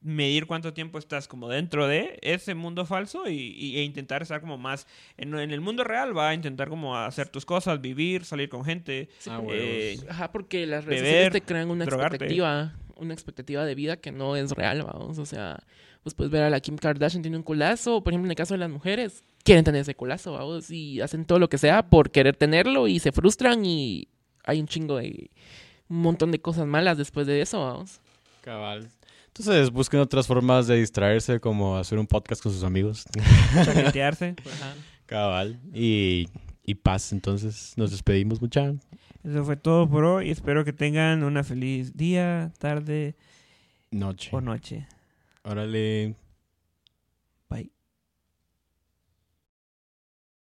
medir cuánto tiempo estás como dentro de ese mundo falso y, y- e intentar estar como más en, en el mundo real, va a intentar como hacer tus cosas, vivir, salir con gente. Ah, eh, Ajá, porque las redes beber, sociales te crean una drogarte. expectativa, una expectativa de vida que no es real, vamos. O sea, pues puedes ver a la Kim Kardashian tiene un culazo, por ejemplo, en el caso de las mujeres, quieren tener ese culazo, vamos, y hacen todo lo que sea por querer tenerlo y se frustran y hay un chingo de un montón de cosas malas después de eso, vamos. Cabal. Entonces busquen otras formas de distraerse, como hacer un podcast con sus amigos. chaquetearse. Cabal. Y, y paz. Entonces nos despedimos mucha. Eso fue todo por hoy. Espero que tengan una feliz día, tarde Noche. o noche. Órale.